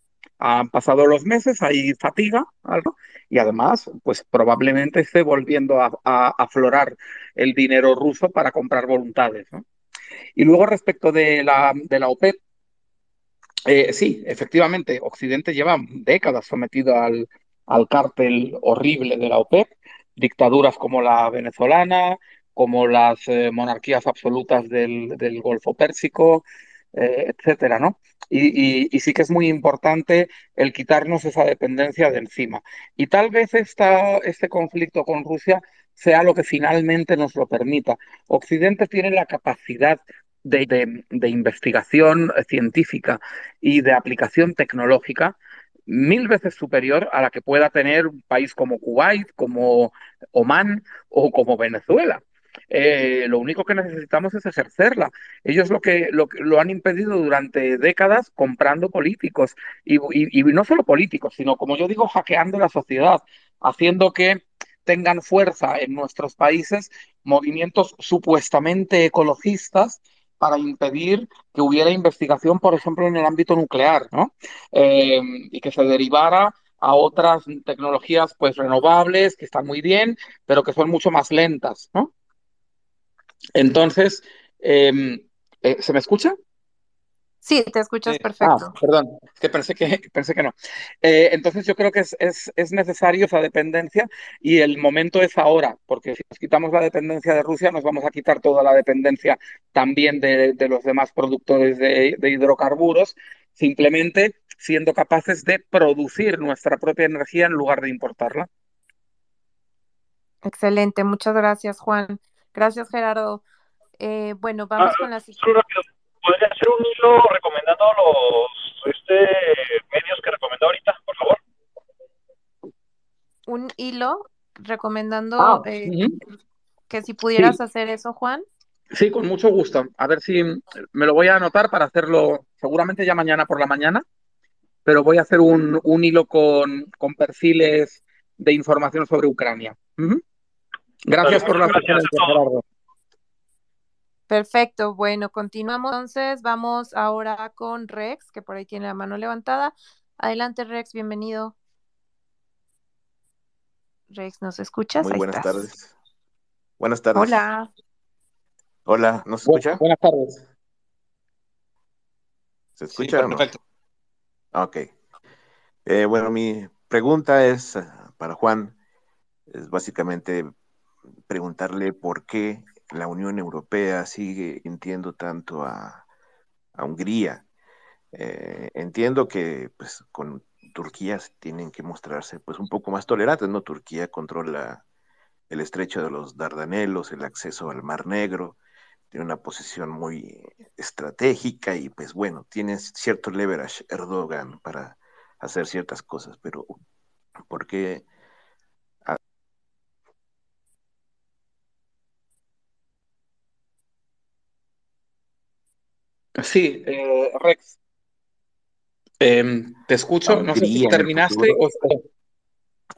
Han pasado los meses, hay fatiga, algo, y además, pues probablemente esté volviendo a, aflorar el dinero ruso para comprar voluntades. Y luego respecto de la, de la OPEP, eh, sí, efectivamente, Occidente lleva décadas sometido al, al cártel horrible de la OPEP, dictaduras como la venezolana, como las eh, monarquías absolutas del, del Golfo Pérsico, eh, etcétera, ¿no? Y, sí que es muy importante el quitarnos esa dependencia de encima. Y tal vez esta, este conflicto con Rusia sea lo que finalmente nos lo permita. Occidente tiene la capacidad de, de investigación científica y de aplicación tecnológica mil veces superior a la que pueda tener un país como Kuwait, como Omán o como Venezuela. Eh, lo único que necesitamos es ejercerla. Ellos lo que lo, han impedido durante décadas comprando políticos y, no solo políticos, sino como yo digo, hackeando la sociedad, haciendo que tengan fuerza en nuestros países movimientos supuestamente ecologistas para impedir que hubiera investigación, por ejemplo, en el ámbito nuclear, ¿no? Eh, y que se derivara a otras tecnologías pues renovables que están muy bien, pero que son mucho más lentas, ¿no? Entonces, em, eh, ¿se me escucha? Sí, te escuchas perfecto. Ah, perdón, es que pensé que, pensé que no. Eh, entonces yo creo que es, es, es, necesario esa dependencia y el momento es ahora, porque si nos quitamos la dependencia de Rusia, nos vamos a quitar toda la dependencia también de, de los demás productores de, de hidrocarburos, simplemente siendo capaces de producir nuestra propia energía en lugar de importarla. Excelente, muchas gracias, Juan. Gracias, Gerardo. Eh, bueno, vamos ah, con la siguiente. ¿Podría hacer un hilo recomendando los este, medios que recomendó ahorita, por favor? Un hilo recomendando ah, eh, que si pudieras hacer eso, Juan. Sí, con mucho gusto. A ver si me lo voy a anotar para hacerlo seguramente ya mañana por la mañana, pero voy a hacer un, un hilo con, con perfiles de información sobre Ucrania. Gracias por la presencia, Gerardo. Perfecto, bueno, continuamos entonces, vamos ahora con Rex, que por ahí tiene la mano levantada. Adelante, Rex, bienvenido. Rex, ¿nos escuchas? Muy buenas tardes. Buenas tardes. Hola. Hola, ¿nos escucha? buenas tardes. ¿Se escucha o no? Perfecto. Ok. Eh, bueno, mi pregunta es eh, para Juan, es básicamente preguntarle por qué la Unión Europea sigue entiendo tanto a, Hungría. Eh, entiendo que pues, con Turquía tienen que mostrarse pues un poco más tolerantes, ¿no? Turquía controla el estrecho de los Dardanelos, el acceso al Mar Negro, tiene una posición muy estratégica y pues bueno, tiene cierto leverage Erdogan para hacer ciertas cosas, pero ¿por qué? Sí, eh, Rex, em, te escucho, no sé si terminaste o...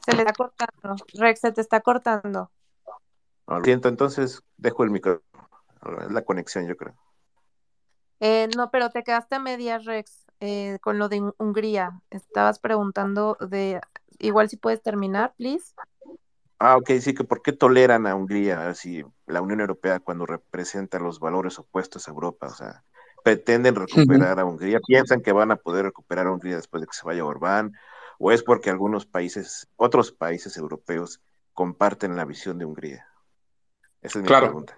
Se le está cortando, Rex, se te está cortando. lo siento, entonces dejo el micrófono. Es la conexión, yo creo. Eh, no, pero te quedaste a medias, Rex, eh, con lo de Hungría. Estabas preguntando de, igual si puedes terminar, please. Ah, ok, sí, que por qué toleran a Hungría, si la Unión Europea cuando representa los valores opuestos a Europa, o sea, pretenden recuperar a Hungría, piensan que van a poder recuperar a Hungría después de que se vaya Orbán, o es porque algunos países, otros países europeos comparten la visión de Hungría. Esa es mi pregunta.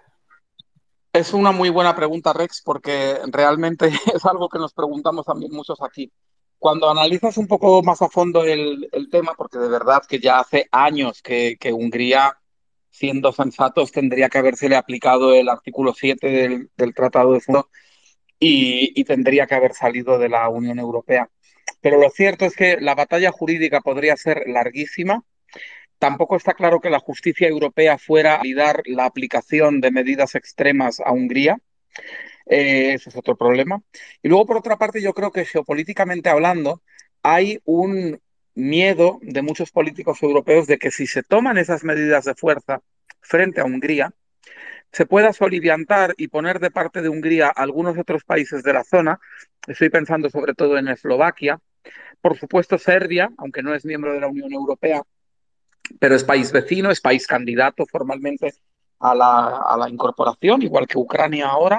Es una muy buena pregunta, Rex, porque realmente es algo que nos preguntamos también muchos aquí. Cuando analizas un poco más a fondo el, tema, porque de verdad que ya hace años que, Hungría, siendo sensatos, tendría que habérsele aplicado el artículo 7 del, Tratado de Fondo y, tendría que haber salido de la Unión Europea. Pero lo cierto es que la batalla jurídica podría ser larguísima Tampoco está claro que la justicia europea fuera a dar la aplicación de medidas extremas a Hungría. Eh, ese es otro problema. Y luego, por otra parte, yo creo que geopolíticamente hablando, hay un miedo de muchos políticos europeos de que si se toman esas medidas de fuerza frente a Hungría, se pueda soliviantar y poner de parte de Hungría algunos otros países de la zona. Estoy pensando sobre todo en Eslovaquia. Por supuesto, Serbia, aunque no es miembro de la Unión Europea, pero es país vecino, es país candidato formalmente a la, incorporación, igual que Ucrania ahora.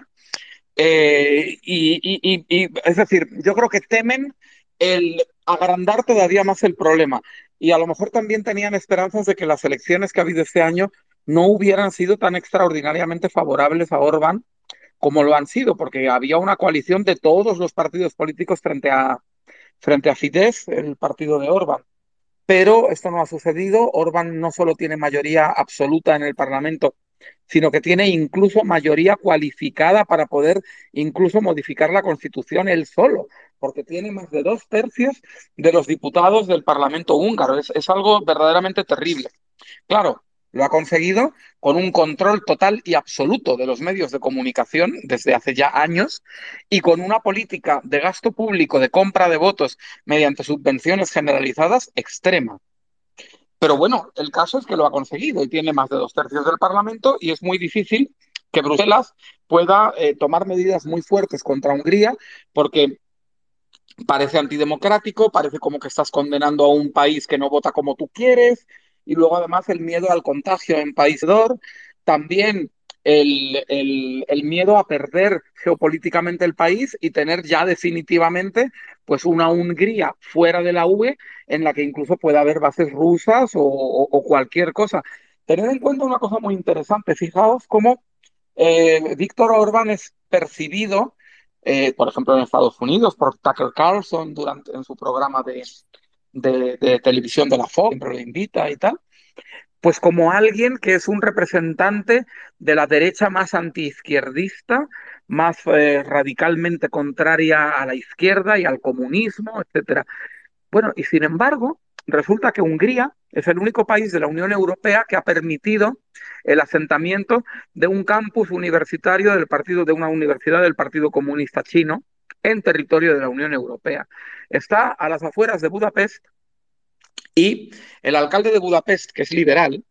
Eh, y, es decir, yo creo que temen el agrandar todavía más el problema. Y a lo mejor también tenían esperanzas de que las elecciones que ha habido este año no hubieran sido tan extraordinariamente favorables a Orbán como lo han sido, porque había una coalición de todos los partidos políticos frente a, frente a Fidesz, el partido de Orbán pero esto no ha sucedido. Orbán no solo tiene mayoría absoluta en el Parlamento, sino que tiene incluso mayoría cualificada para poder incluso modificar la Constitución él solo, porque tiene más de dos tercios de los diputados del Parlamento húngaro. Es, es algo verdaderamente terrible. Claro, lo ha conseguido con un control total y absoluto de los medios de comunicación desde hace ya años y con una política de gasto público de compra de votos mediante subvenciones generalizadas extrema. Pero bueno, el caso es que lo ha conseguido y tiene más de dos tercios del Parlamento y es muy difícil que Bruselas pueda eh, tomar medidas muy fuertes contra Hungría porque parece antidemocrático, parece como que estás condenando a un país que no vota como tú quieres, y luego además el miedo al contagio en País Dor, también el, el, miedo a perder geopolíticamente el país y tener ya definitivamente pues una Hungría fuera de la UE en la que incluso pueda haber bases rusas o, cualquier cosa. Tened en cuenta una cosa muy interesante, fijaos cómo eh, Víctor Orbán es percibido, eh, por ejemplo, en Estados Unidos por Tucker Carlson durante, en su programa de, de, televisión de la Fox, siempre invita y tal, pues como alguien que es un representante de la derecha más antiizquierdista, más eh, radicalmente contraria a la izquierda y al comunismo, etcétera. Bueno, y sin embargo, resulta que Hungría es el único país de la Unión Europea que ha permitido el asentamiento de un campus universitario del partido de una universidad del Partido Comunista Chino en territorio de la Unión Europea. Está a las afueras de Budapest y el alcalde de Budapest, que es liberal,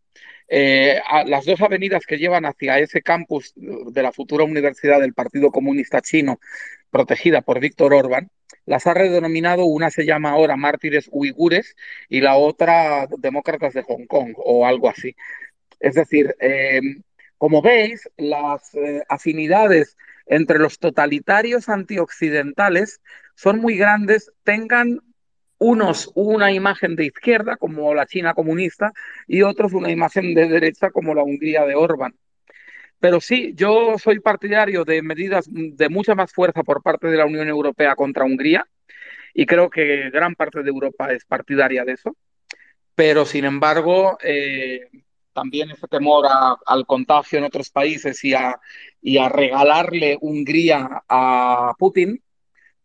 eh, las dos avenidas que llevan hacia ese campus de la futura universidad del Partido Comunista Chino, protegida por Víctor Orbán, las ha redenominado, una se llama ahora Mártires Uigures y la otra Demócratas de Hong Kong o algo así. Es decir, eh, como veis, las eh, afinidades entre los totalitarios antioccidentales son muy grandes, tengan unos una imagen de izquierda, como la China comunista, y otros una imagen de derecha, como la Hungría de Orbán. Pero sí, yo soy partidario de medidas de mucha más fuerza por parte de la Unión Europea contra Hungría y creo que gran parte de Europa es partidaria de eso. Pero, sin embargo, eh, también ese temor al contagio en otros países y a, y a regalarle Hungría a Putin,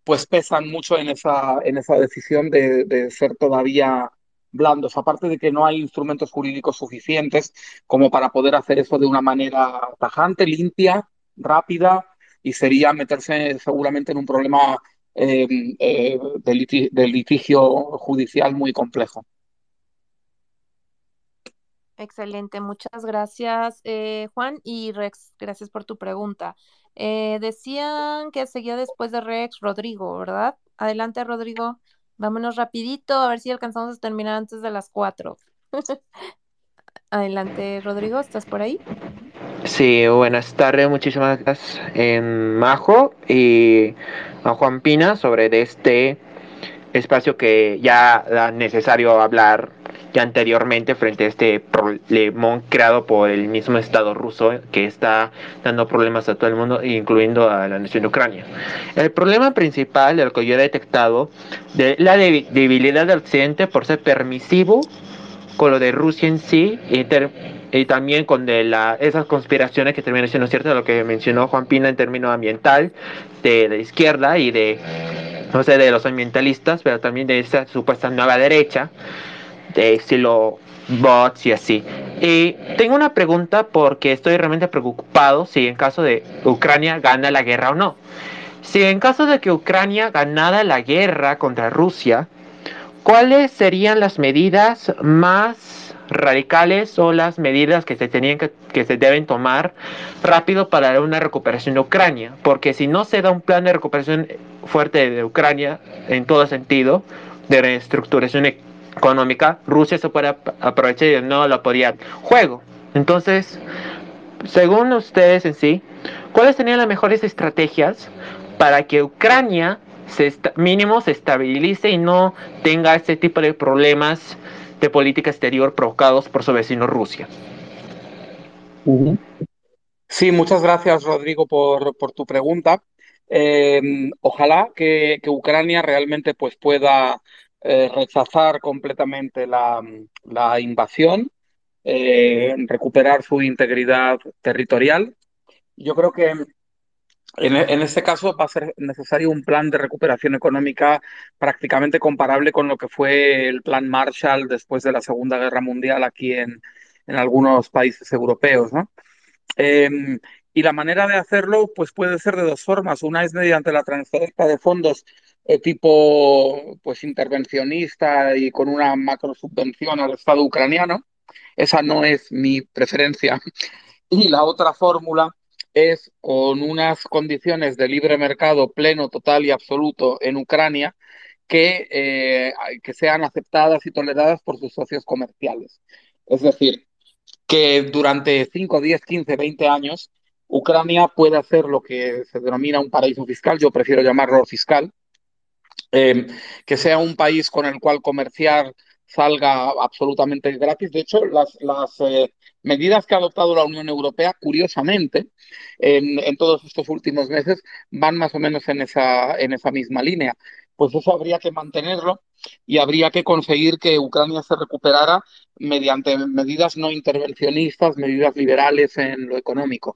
pues pesan mucho en esa, en esa decisión de, ser todavía blandos, aparte de que no hay instrumentos jurídicos suficientes como para poder hacer eso de una manera tajante, limpia, rápida, y sería meterse seguramente en un problema eh, eh, de, litigio judicial muy complejo. Excelente, muchas gracias eh, Juan y Rex, gracias por tu pregunta. Eh, decían que seguía después de Rex Rodrigo, ¿verdad? Adelante Rodrigo. Vámonos rapidito, a ver si alcanzamos a terminar antes de las cuatro. Adelante, Rodrigo, ¿estás por ahí? Sí, buenas tardes, muchísimas gracias en Majo y a Juan Pina sobre este espacio que ya era necesario hablar ya anteriormente frente a este problemón creado por el mismo Estado ruso que está dando problemas a todo el mundo, incluyendo a la nación de Ucrania. El problema principal, el que yo he detectado, de la debilidad del Occidente por ser permisivo con lo de Rusia en sí y, y también con de la, esas conspiraciones que terminan siendo ciertas, lo que mencionó Juan Pina en términos ambiental, de la izquierda y de, no sé, de los ambientalistas, pero también de esa supuesta nueva derecha de estilo bots y así. Y tengo una pregunta porque estoy realmente preocupado si en caso de Ucrania gana la guerra o no. Si en caso de que Ucrania ganara la guerra contra Rusia, ¿cuáles serían las medidas más radicales o las medidas que se tenían que, que se deben tomar rápido para una recuperación de Ucrania? Porque si no se da un plan de recuperación fuerte de Ucrania en todo sentido, de reestructuración económica, Rusia se puede aprovechar y no lo podría juego. Entonces, según ustedes en sí, ¿cuáles serían las mejores estrategias para que Ucrania mínimo se estabilice y no tenga este tipo de problemas de política exterior provocados por su vecino Rusia? Sí, muchas gracias Rodrigo por, por tu pregunta. Eh, ojalá que, que, Ucrania realmente pues, pueda eh, rechazar completamente la, la invasión, eh, recuperar su integridad territorial. Yo creo que en, en, este caso va a ser necesario un plan de recuperación económica prácticamente comparable con lo que fue el plan Marshall después de la Segunda Guerra Mundial aquí en, en algunos países europeos. ¿no? Eh, y la manera de hacerlo pues puede ser de dos formas. Una es mediante la transferencia de fondos tipo pues intervencionista y con una macro subvención al Estado ucraniano. Esa no es mi preferencia. Y la otra fórmula es con unas condiciones de libre mercado pleno, total y absoluto en Ucrania que, eh, que sean aceptadas y toleradas por sus socios comerciales. Es decir, que durante 5, 10, 15, 20 años Ucrania puede hacer lo que se denomina un paraíso fiscal, yo prefiero llamarlo fiscal, eh, que sea un país con el cual comerciar salga absolutamente gratis. De hecho, las, las eh, medidas que ha adoptado la Unión Europea, curiosamente, en, en, todos estos últimos meses, van más o menos en esa, en esa misma línea. Pues eso habría que mantenerlo y habría que conseguir que Ucrania se recuperara mediante medidas no intervencionistas, medidas liberales en lo económico.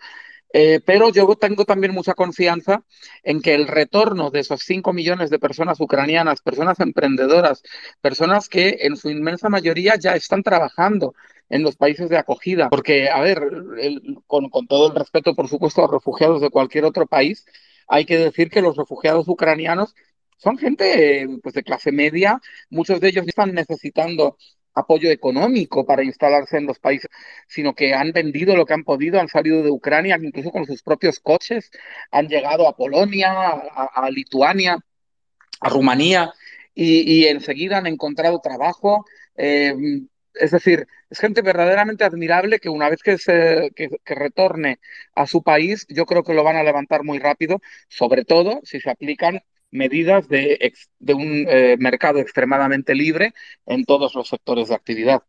Eh, pero yo tengo también mucha confianza en que el retorno de esos 5 millones de personas ucranianas, personas emprendedoras, personas que en su inmensa mayoría ya están trabajando en los países de acogida, porque, a ver, con, con todo el respeto, por supuesto, a refugiados de cualquier otro país, hay que decir que los refugiados ucranianos son gente pues, de clase media, muchos de ellos están necesitando apoyo económico para instalarse en los países, sino que han vendido lo que han podido, han salido de Ucrania, incluso con sus propios coches, han llegado a Polonia, a, Lituania, a Rumanía, y, enseguida han encontrado trabajo. Eh, es decir, es gente verdaderamente admirable que una vez que, se, que, retorne a su país, yo creo que lo van a levantar muy rápido, sobre todo si se aplican medidas de, de un eh, mercado extremadamente libre en todos los sectores de actividad.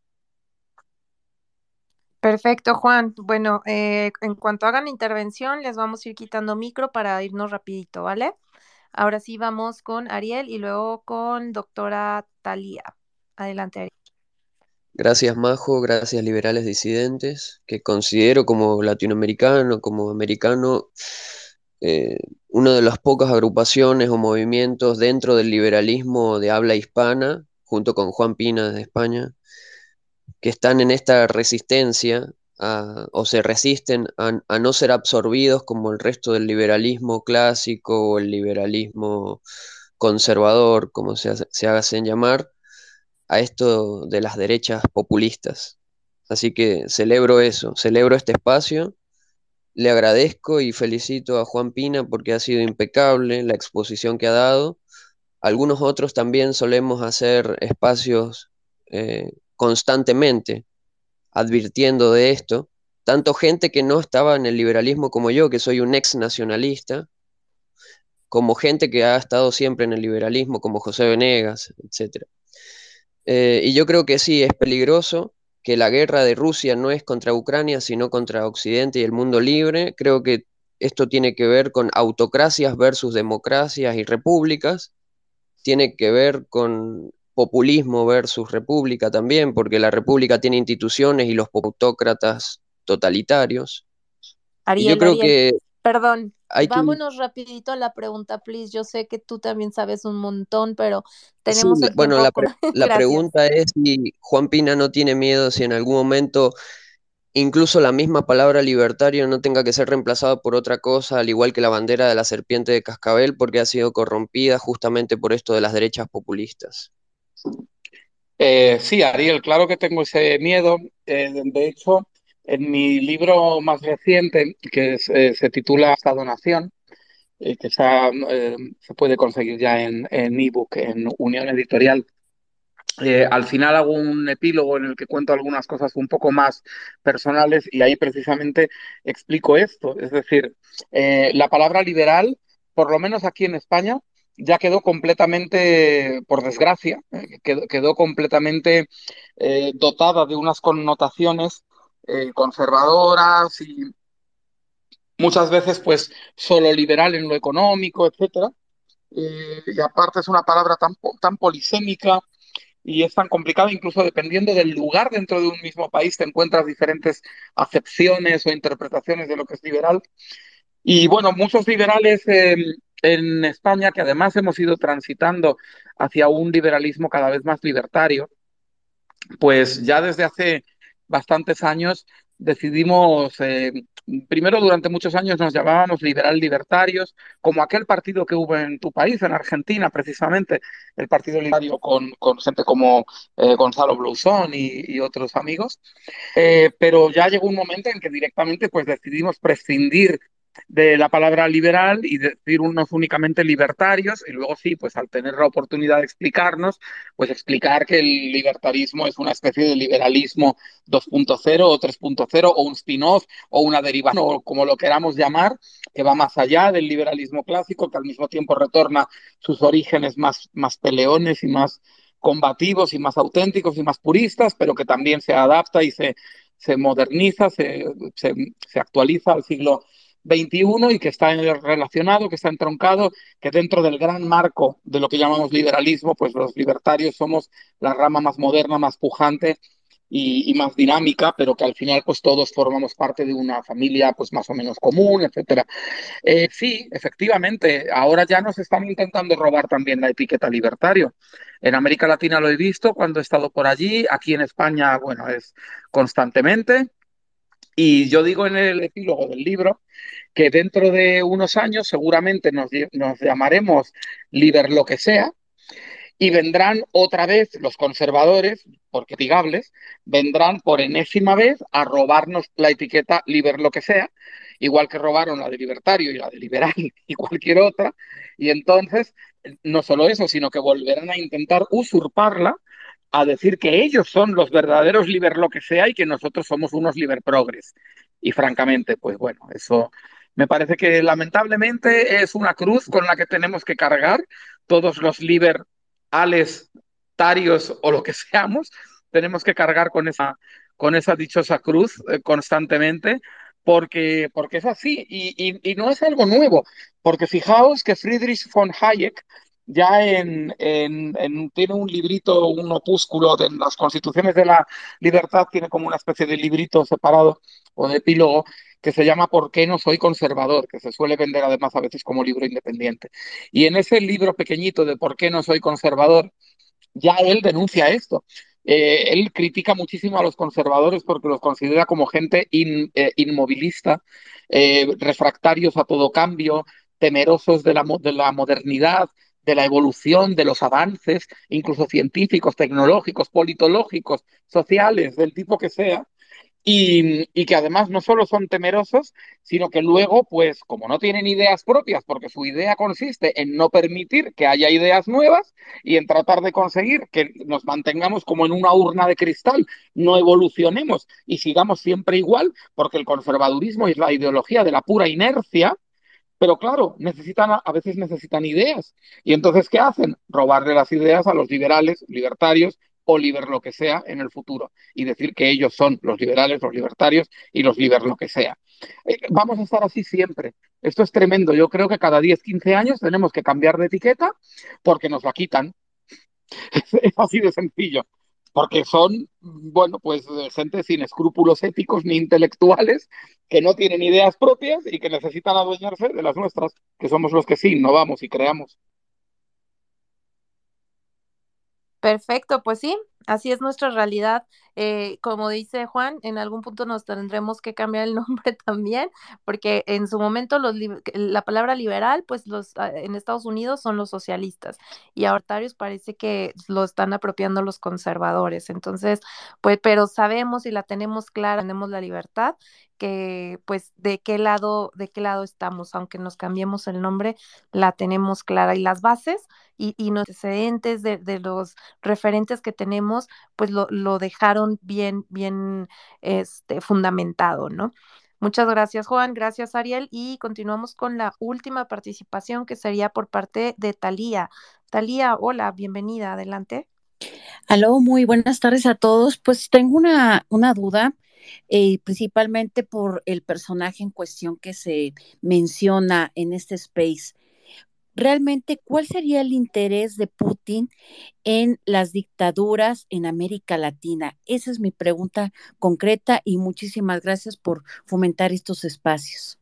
Perfecto, Juan. Bueno, eh, en cuanto hagan intervención, les vamos a ir quitando micro para irnos rapidito, ¿vale? Ahora sí vamos con Ariel y luego con doctora Talía. Adelante, Ariel. Gracias, Majo, gracias, liberales disidentes, que considero como latinoamericano, como americano, eh, una de las pocas agrupaciones o movimientos dentro del liberalismo de habla hispana, junto con Juan Pina de España, que están en esta resistencia o se resisten a, no ser absorbidos como el resto del liberalismo clásico o el liberalismo conservador, como se, se hacen llamar, a esto de las derechas populistas. Así que celebro eso, celebro este espacio, le agradezco y felicito a Juan Pina porque ha sido impecable la exposición que ha dado. Algunos otros también solemos hacer espacios eh, constantemente advirtiendo de esto, tanto gente que no estaba en el liberalismo como yo, que soy un ex nacionalista, como gente que ha estado siempre en el liberalismo, como José Venegas, etc. Eh, y yo creo que sí, es peligroso que la guerra de Rusia no es contra Ucrania, sino contra Occidente y el mundo libre. Creo que esto tiene que ver con autocracias versus democracias y repúblicas, tiene que ver con populismo versus república también, porque la república tiene instituciones y los autócratas totalitarios. Ariel, yo creo que perdón, vámonos rapidito a la pregunta, please. Yo sé que tú también sabes un montón, pero tenemos Bueno, la, la pregunta es si Juan Pina no tiene miedo si en algún momento incluso la misma palabra libertario no tenga que ser reemplazada por otra cosa, al igual que la bandera de la serpiente de cascabel, porque ha sido corrompida justamente por esto de las derechas populistas. Eh, sí, Ariel, claro que tengo ese miedo. Eh, de hecho, en mi libro más reciente, que eh, se titula Estado-Nación, que se puede conseguir ya en ebook, en, en Unión Editorial, al final hago un epílogo en el que cuento algunas cosas un poco más personales y ahí precisamente explico esto. Es decir, la palabra liberal, por lo menos aquí en España, ya quedó completamente, por desgracia, eh, quedó, completamente eh, dotada de unas connotaciones eh, conservadoras y muchas veces pues solo liberal en lo económico, etc. y aparte es una palabra tan, tan polisémica y es tan complicada, incluso dependiendo del lugar dentro de un mismo país, te encuentras diferentes acepciones o interpretaciones de lo que es liberal. Y bueno, muchos liberales en España, que además hemos ido transitando hacia un liberalismo cada vez más libertario, pues ya desde hace bastantes años decidimos, eh, primero durante muchos años nos llamábamos liberal libertarios, como aquel partido que hubo en tu país, en Argentina precisamente, el Partido Libertario con, con gente como eh, Gonzalo Blusón y, otros amigos, eh, pero ya llegó un momento en que directamente pues decidimos prescindir de la palabra liberal y decir unos únicamente libertarios y luego sí, pues al tener la oportunidad de explicarnos, pues explicar que el libertarismo es una especie de liberalismo 2.0 o 3.0 o un spin-off o una derivación o como lo queramos llamar, que va más allá del liberalismo clásico, que al mismo tiempo retorna sus orígenes más, más peleones y más combativos y más auténticos y más puristas, pero que también se adapta y se, se moderniza, se, se, se actualiza al siglo 21 y que está relacionado, que está entroncado, que dentro del gran marco de lo que llamamos liberalismo, pues los libertarios somos la rama más moderna, más pujante y, más dinámica, pero que al final pues todos formamos parte de una familia pues más o menos común, etcétera. Eh, sí, efectivamente, ahora ya nos están intentando robar también la etiqueta libertario. En América Latina lo he visto cuando he estado por allí, aquí en España, bueno, es constantemente. Y yo digo en el epílogo del libro que dentro de unos años seguramente nos, llamaremos líder lo que sea y vendrán otra vez los conservadores, porque digables, vendrán por enésima vez a robarnos la etiqueta líder lo que sea, igual que robaron la de libertario y la de liberal y cualquier otra, y entonces no solo eso, sino que volverán a intentar usurparla a decir que ellos son los verdaderos liber lo que sea y que nosotros somos unos liber progres. Y francamente, pues bueno, eso me parece que lamentablemente es una cruz con la que tenemos que cargar todos los liberales, tarios o lo que seamos, tenemos que cargar con esa, con esa dichosa cruz eh, constantemente, porque, porque es así y, y, no es algo nuevo, porque fijaos que Friedrich von Hayek ya en, en, tiene un librito, un opúsculo de las constituciones de la libertad, tiene como una especie de librito separado o de epílogo que se llama ¿Por qué no soy conservador? que se suele vender además a veces como libro independiente. Y en ese libro pequeñito de ¿Por qué no soy conservador? ya él denuncia esto. Eh, él critica muchísimo a los conservadores porque los considera como gente eh, inmovilista, eh, refractarios a todo cambio, temerosos de la, de la modernidad, de la evolución, de los avances, incluso científicos, tecnológicos, politológicos, sociales, del tipo que sea, y, que además no solo son temerosos, sino que luego, pues como no tienen ideas propias, porque su idea consiste en no permitir que haya ideas nuevas y en tratar de conseguir que nos mantengamos como en una urna de cristal, no evolucionemos y sigamos siempre igual, porque el conservadurismo es la ideología de la pura inercia, pero claro, necesitan, a veces necesitan ideas. Y entonces, ¿qué hacen? Robarle las ideas a los liberales, libertarios, Oliver lo que sea en el futuro y decir que ellos son los liberales, los libertarios y los liber lo que sea. Eh, vamos a estar así siempre. Esto es tremendo. Yo creo que cada 10, 15 años tenemos que cambiar de etiqueta porque nos la quitan. Es, así de sencillo. Porque son, bueno, pues gente sin escrúpulos éticos ni intelectuales que no tienen ideas propias y que necesitan adueñarse de las nuestras, que somos los que sí innovamos y creamos. Perfecto, pues sí, así es nuestra realidad. Eh, como dice Juan, en algún punto nos tendremos que cambiar el nombre también, porque en su momento los, la palabra liberal, pues los ah, en Estados Unidos son los socialistas y ahortarios parece que lo están apropiando los conservadores. Entonces, pues, pero sabemos y la tenemos clara, tenemos la libertad que pues de qué lado de qué lado estamos aunque nos cambiemos el nombre la tenemos clara y las bases y, y los antecedentes de, de, los referentes que tenemos pues lo, lo dejaron bien bien este fundamentado no Muchas gracias, Juan. Gracias, Ariel. Y continuamos con la última participación que sería por parte de Talía. Talía, hola, bienvenida. Adelante. Aló, muy buenas tardes a todos. Pues tengo una, una duda eh, principalmente por el personaje en cuestión que se menciona en este space. Realmente, ¿cuál sería el interés de Putin en las dictaduras en América Latina? Esa es mi pregunta concreta y muchísimas gracias por fomentar estos espacios.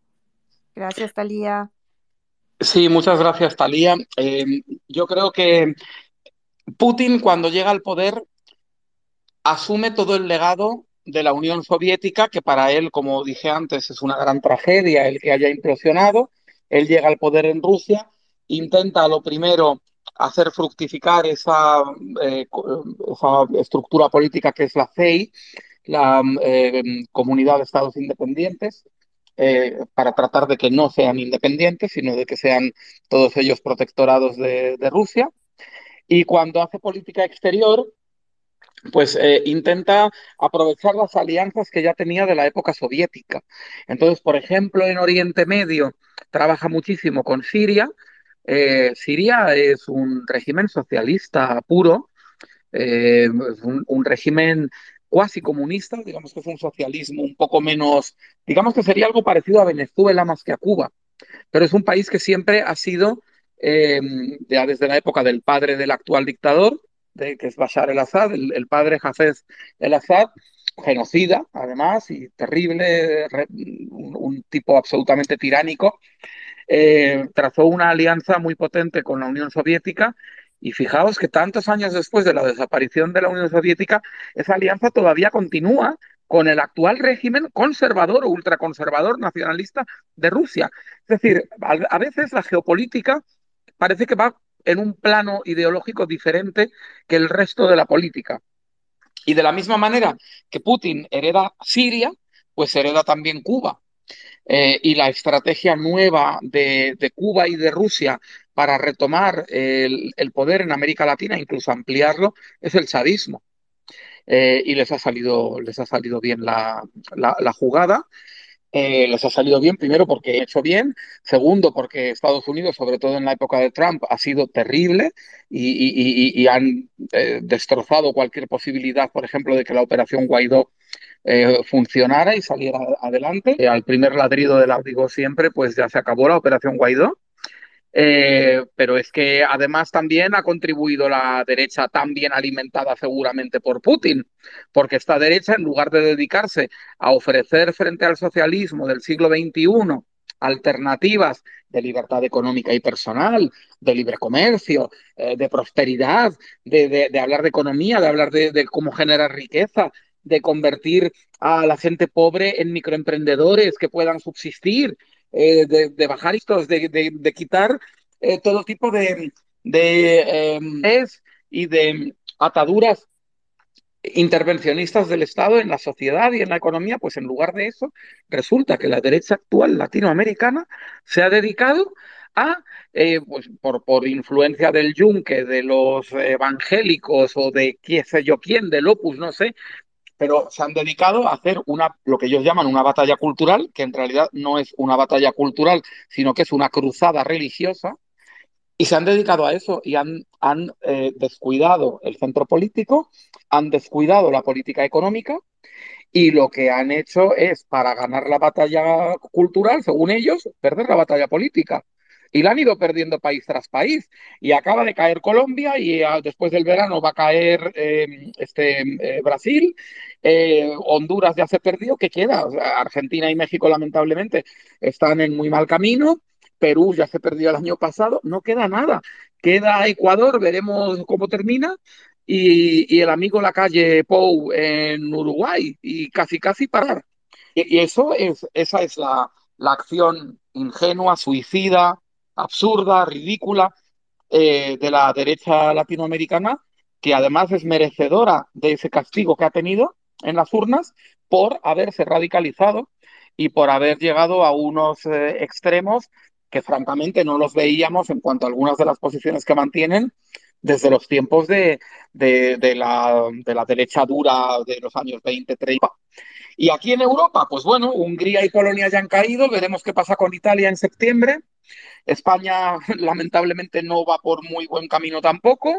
Gracias, Talía. Sí, muchas gracias, Talía. Eh, yo creo que Putin, cuando llega al poder, asume todo el legado de la Unión Soviética, que para él, como dije antes, es una gran tragedia el que haya implosionado. Él llega al poder en Rusia, intenta lo primero hacer fructificar esa, eh, esa estructura política que es la CEI, la eh, Comunidad de Estados Independientes, eh, para tratar de que no sean independientes, sino de que sean todos ellos protectorados de, Rusia. Y cuando hace política exterior, pues eh, intenta aprovechar las alianzas que ya tenía de la época soviética. Entonces, por ejemplo, en Oriente Medio trabaja muchísimo con Siria. Eh, Siria es un régimen socialista puro, eh, un, régimen cuasi comunista, digamos que es un socialismo un poco menos, digamos que sería algo parecido a Venezuela más que a Cuba, pero es un país que siempre ha sido, ya desde la época del padre del actual dictador, que es Bashar el-Assad, el, padre Hafez el-Assad, genocida además y terrible, un, tipo absolutamente tiránico, eh, trazó una alianza muy potente con la Unión Soviética y fijaos que tantos años después de la desaparición de la Unión Soviética, esa alianza todavía continúa con el actual régimen conservador o ultraconservador nacionalista de Rusia. Es decir, a veces la geopolítica parece que va en un plano ideológico diferente que el resto de la política. Y de la misma manera que Putin hereda Siria, pues hereda también Cuba. Eh, y la estrategia nueva de, Cuba y de Rusia para retomar el, poder en América Latina, incluso ampliarlo, es el sadismo. Eh, y les ha salido, les ha salido bien la, jugada. Eh, les ha salido bien, primero porque ha hecho bien, segundo porque Estados Unidos, sobre todo en la época de Trump, ha sido terrible y, han eh, destrozado cualquier posibilidad, por ejemplo, de que la operación Guaidó eh, funcionara y saliera adelante. Eh, al primer ladrido del digo siempre, pues ya se acabó la operación Guaidó. Eh, pero es que además también ha contribuido la derecha tan bien alimentada seguramente por Putin, porque esta derecha, en lugar de dedicarse a ofrecer frente al socialismo del siglo XXI alternativas de libertad económica y personal, de libre comercio, de prosperidad, de, hablar de economía, de hablar de, cómo generar riqueza, de convertir a la gente pobre en microemprendedores que puedan subsistir, eh, de, bajar estos, de, quitar eh, todo tipo de, de em, y de ataduras intervencionistas del Estado en la sociedad y en la economía, pues en lugar de eso, resulta que la derecha actual latinoamericana se ha dedicado a, eh, pues por, por, influencia del yunque, de los evangélicos o de quién sé yo quién, del opus, no sé, pero se han dedicado a hacer una, lo que ellos llaman una batalla cultural, que en realidad no es una batalla cultural, sino que es una cruzada religiosa, y se han dedicado a eso y han, han eh, descuidado el centro político, han descuidado la política económica y lo que han hecho es, para ganar la batalla cultural, según ellos, perder la batalla política. Y la han ido perdiendo país tras país. Y acaba de caer Colombia y ah, después del verano va a caer em, este, eh, Brasil. Eh, Honduras ya se perdió. ¿Qué queda? Argentina y México, lamentablemente, están en muy mal camino. Perú ya se perdió el año pasado, no queda nada. Queda Ecuador, veremos cómo termina, y, el amigo la calle Pou en Uruguay, y casi casi parar. Y, eso es, esa es la, acción ingenua, suicida, absurda, ridícula eh, de la derecha latinoamericana, que además es merecedora de ese castigo que ha tenido en las urnas por haberse radicalizado y por haber llegado a unos eh, extremos que francamente no los veíamos en cuanto a algunas de las posiciones que mantienen desde los tiempos de, de, la, de la derecha dura de los años 20, 30. Y aquí en Europa, pues bueno, Hungría y Polonia ya han caído, veremos qué pasa con Italia en septiembre. España lamentablemente no va por muy buen camino tampoco.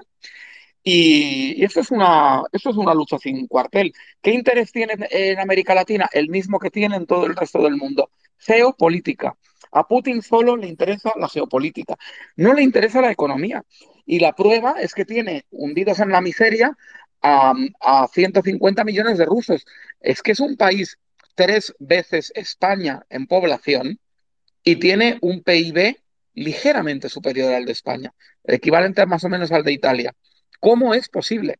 Y, eso, es una, es una lucha sin cuartel. ¿Qué interés tiene en América Latina? El mismo que tiene en todo el resto del mundo. Geopolítica. A Putin solo le interesa la geopolítica, no le interesa la economía. Y la prueba es que tiene hundidos en la miseria a, 150 millones de rusos. Es que es un país tres veces España en población y tiene un PIB ligeramente superior al de España, equivalente más o menos al de Italia. ¿Cómo es posible?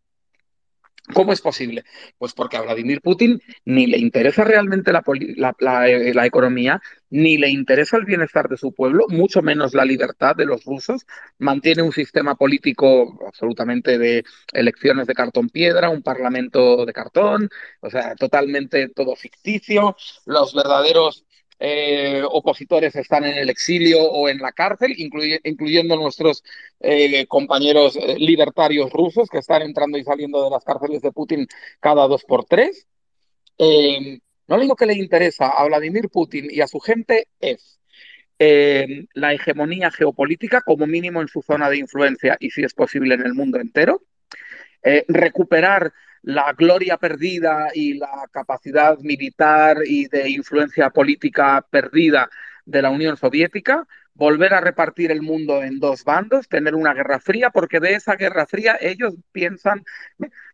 ¿Cómo es posible? Pues porque a Vladimir Putin ni le interesa realmente eh, la, economía, ni le interesa el bienestar de su pueblo, mucho menos la libertad de los rusos. Mantiene un sistema político absolutamente de elecciones de cartón piedra, un parlamento de cartón, o sea, totalmente todo ficticio. Los verdaderos eh, opositores están en el exilio o en la cárcel, incluyendo nuestros eh, compañeros eh, libertarios rusos que están entrando y saliendo de las cárceles de Putin cada dos por tres. lo único que le interesa a Vladimir Putin y a su gente es la hegemonía geopolítica, como mínimo en su zona de influencia y si es posible en el mundo entero, recuperar la gloria perdida y la capacidad militar y de influencia política perdida de la Unión Soviética, volver a repartir el mundo en dos bandos, tener una guerra fría, porque de esa guerra fría ellos piensan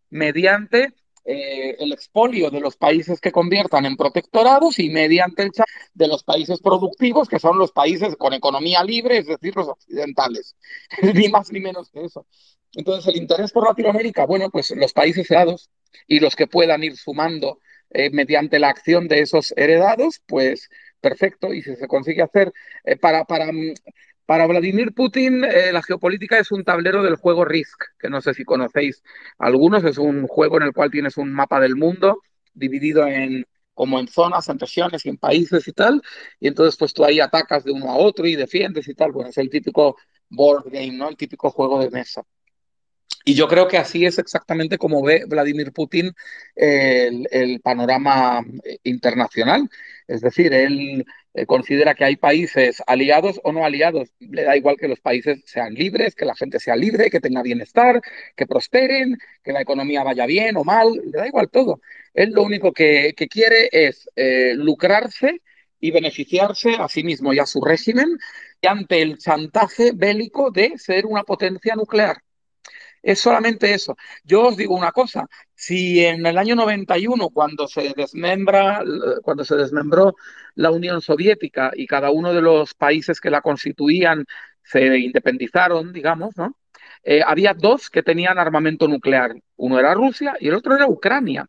mediante eh, el expolio de los países que conviertan en protectorados y mediante el de los países productivos, que son los países con economía libre, es decir, los occidentales. ni más ni menos que eso. Entonces, el interés por Latinoamérica, bueno, pues los países heredados y los que puedan ir sumando eh, mediante la acción de esos heredados, pues perfecto. Y si se consigue hacer eh, para, para, mm, para Vladimir Putin, eh, la geopolítica es un tablero del juego Risk, que no sé si conocéis algunos, es un juego en el cual tienes un mapa del mundo dividido en como en zonas, en regiones y en países y tal, y entonces pues tú ahí atacas de uno a otro y defiendes y tal, bueno, es el típico board game, ¿no? El típico juego de mesa. Y yo creo que así es exactamente como ve Vladimir Putin el, panorama internacional. Es decir, él eh, considera que hay países aliados o no aliados. Le da igual que los países sean libres, que la gente sea libre, que tenga bienestar, que prosperen, que la economía vaya bien o mal, le da igual todo. Él lo único que, quiere es eh, lucrarse y beneficiarse a sí mismo y a su régimen ante el chantaje bélico de ser una potencia nuclear. Es solamente eso. Yo os digo una cosa, si en el año 91, cuando se desmembra, cuando se desmembró la Unión Soviética y cada uno de los países que la constituían se independizaron, digamos, ¿no? Eh, había dos que tenían armamento nuclear. Uno era Rusia y el otro era Ucrania.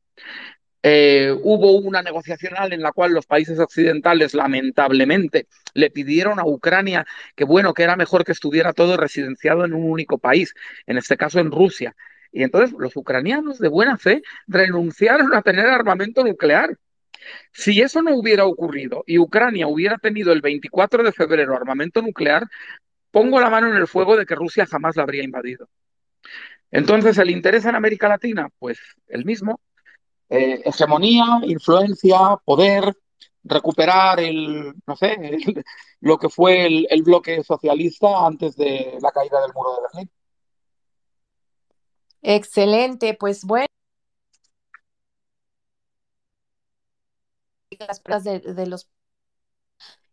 Eh, hubo una negociacional en la cual los países occidentales, lamentablemente, le pidieron a Ucrania que, bueno, que era mejor que estuviera todo residenciado en un único país, en este caso en Rusia. Y entonces los ucranianos de buena fe renunciaron a tener armamento nuclear. Si eso no hubiera ocurrido y Ucrania hubiera tenido el 24 de febrero armamento nuclear, pongo la mano en el fuego de que Rusia jamás la habría invadido. Entonces, ¿el interés en América Latina? Pues el mismo, eh, hegemonía, influencia, poder, recuperar el, no sé, lo que fue el, bloque socialista antes de la caída del muro de Berlín. Excelente, pues bueno. Las de, de los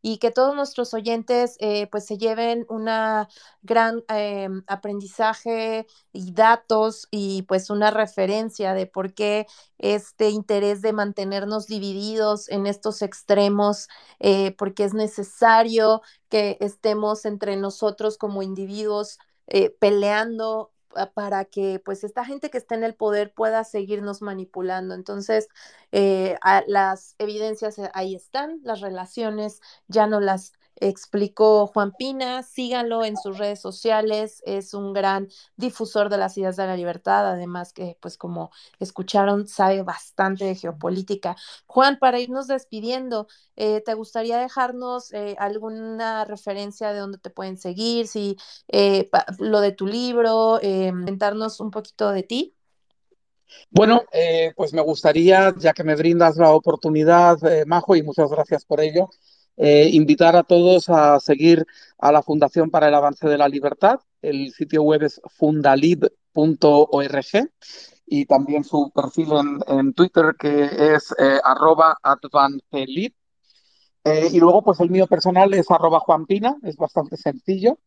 y que todos nuestros oyentes eh, pues se lleven una gran eh, aprendizaje y datos y pues una referencia de por qué este interés de mantenernos divididos en estos extremos, eh, porque es necesario que estemos entre nosotros como individuos peleando para que pues esta gente que está en el poder pueda seguirnos manipulando. Entonces, eh, las evidencias eh, ahí están, las relaciones ya no las explicó Juan Pina, síganlo en sus redes sociales, es un gran difusor de las ideas de la libertad, además que, pues como escucharon, sabe bastante de geopolítica. Juan, para irnos despidiendo, eh, ¿te gustaría dejarnos eh, alguna referencia de dónde te pueden seguir, si eh, lo de tu libro, comentarnos un poquito de ti? Bueno, pues me gustaría, ya que me brindas la oportunidad, Majo, y muchas gracias por ello, eh, invitar a todos a seguir a la Fundación para el Avance de la Libertad. El sitio web es fundalib.org y también su perfil en, Twitter que es eh, arroba. Eh, y luego, pues el mío personal es arroba juanpina, es bastante sencillo.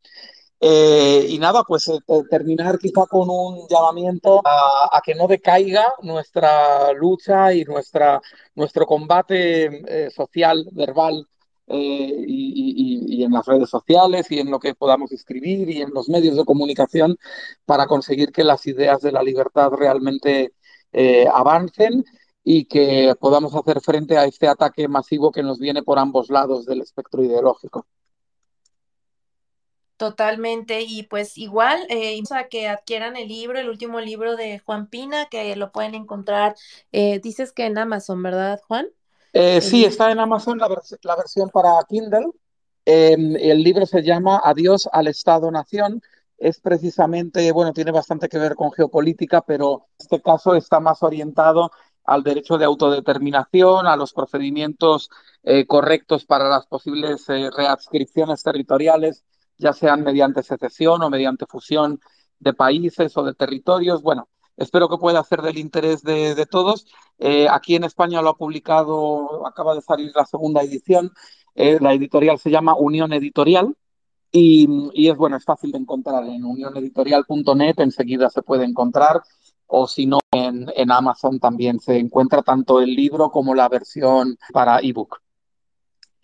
y nada, pues terminar quizá con un llamamiento a, que no decaiga nuestra lucha y nuestra, nuestro combate social, verbal eh, y, en las redes sociales y en lo que podamos escribir y en los medios de comunicación para conseguir que las ideas de la libertad realmente eh, avancen y que podamos hacer frente a este ataque masivo que nos viene por ambos lados del espectro ideológico. Totalmente, y pues igual, eh, a que adquieran el libro, el último libro de Juan Pina, que lo pueden encontrar, eh, dices que en Amazon, ¿verdad, Juan? Eh, sí, está en Amazon la, versión para Kindle. Em, el libro se llama Adiós al Estado-Nación. Es precisamente, bueno, tiene bastante que ver con geopolítica, pero en este caso está más orientado al derecho de autodeterminación, a los procedimientos eh, correctos para las posibles eh, readscripciones territoriales, ya sean mediante secesión o mediante fusión de países o de territorios. Bueno, espero que pueda ser del interés de, todos. Eh, aquí en España lo ha publicado, acaba de salir la segunda edición. Eh, la editorial se llama Unión Editorial y, es bueno, es fácil de encontrar en unioneditorial.net, enseguida se puede encontrar. O si no, en, en Amazon también se encuentra tanto el libro como la versión para ebook.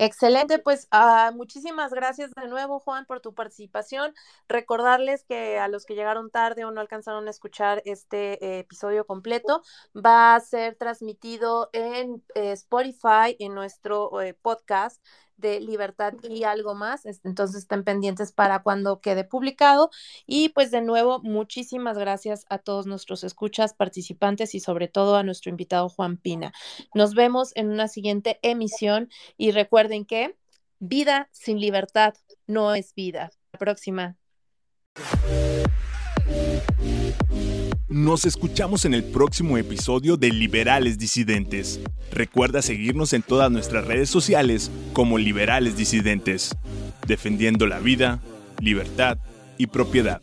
Excelente, pues ah, muchísimas gracias de nuevo, Juan, por tu participación. Recordarles que a los que llegaron tarde o no alcanzaron a escuchar este eh, episodio completo, va a ser transmitido en eh, Spotify, en nuestro eh, podcast de Libertad y algo más. Entonces estén pendientes para cuando quede publicado. Y pues de nuevo, muchísimas gracias a todos nuestros escuchas, participantes y sobre todo a nuestro invitado Juan Pina. Nos vemos en una siguiente emisión y recuerden que vida sin libertad no es vida. La próxima. Nos escuchamos en el próximo episodio de Liberales Disidentes. Recuerda seguirnos en todas nuestras redes sociales como Liberales Disidentes, defendiendo la vida, libertad y propiedad.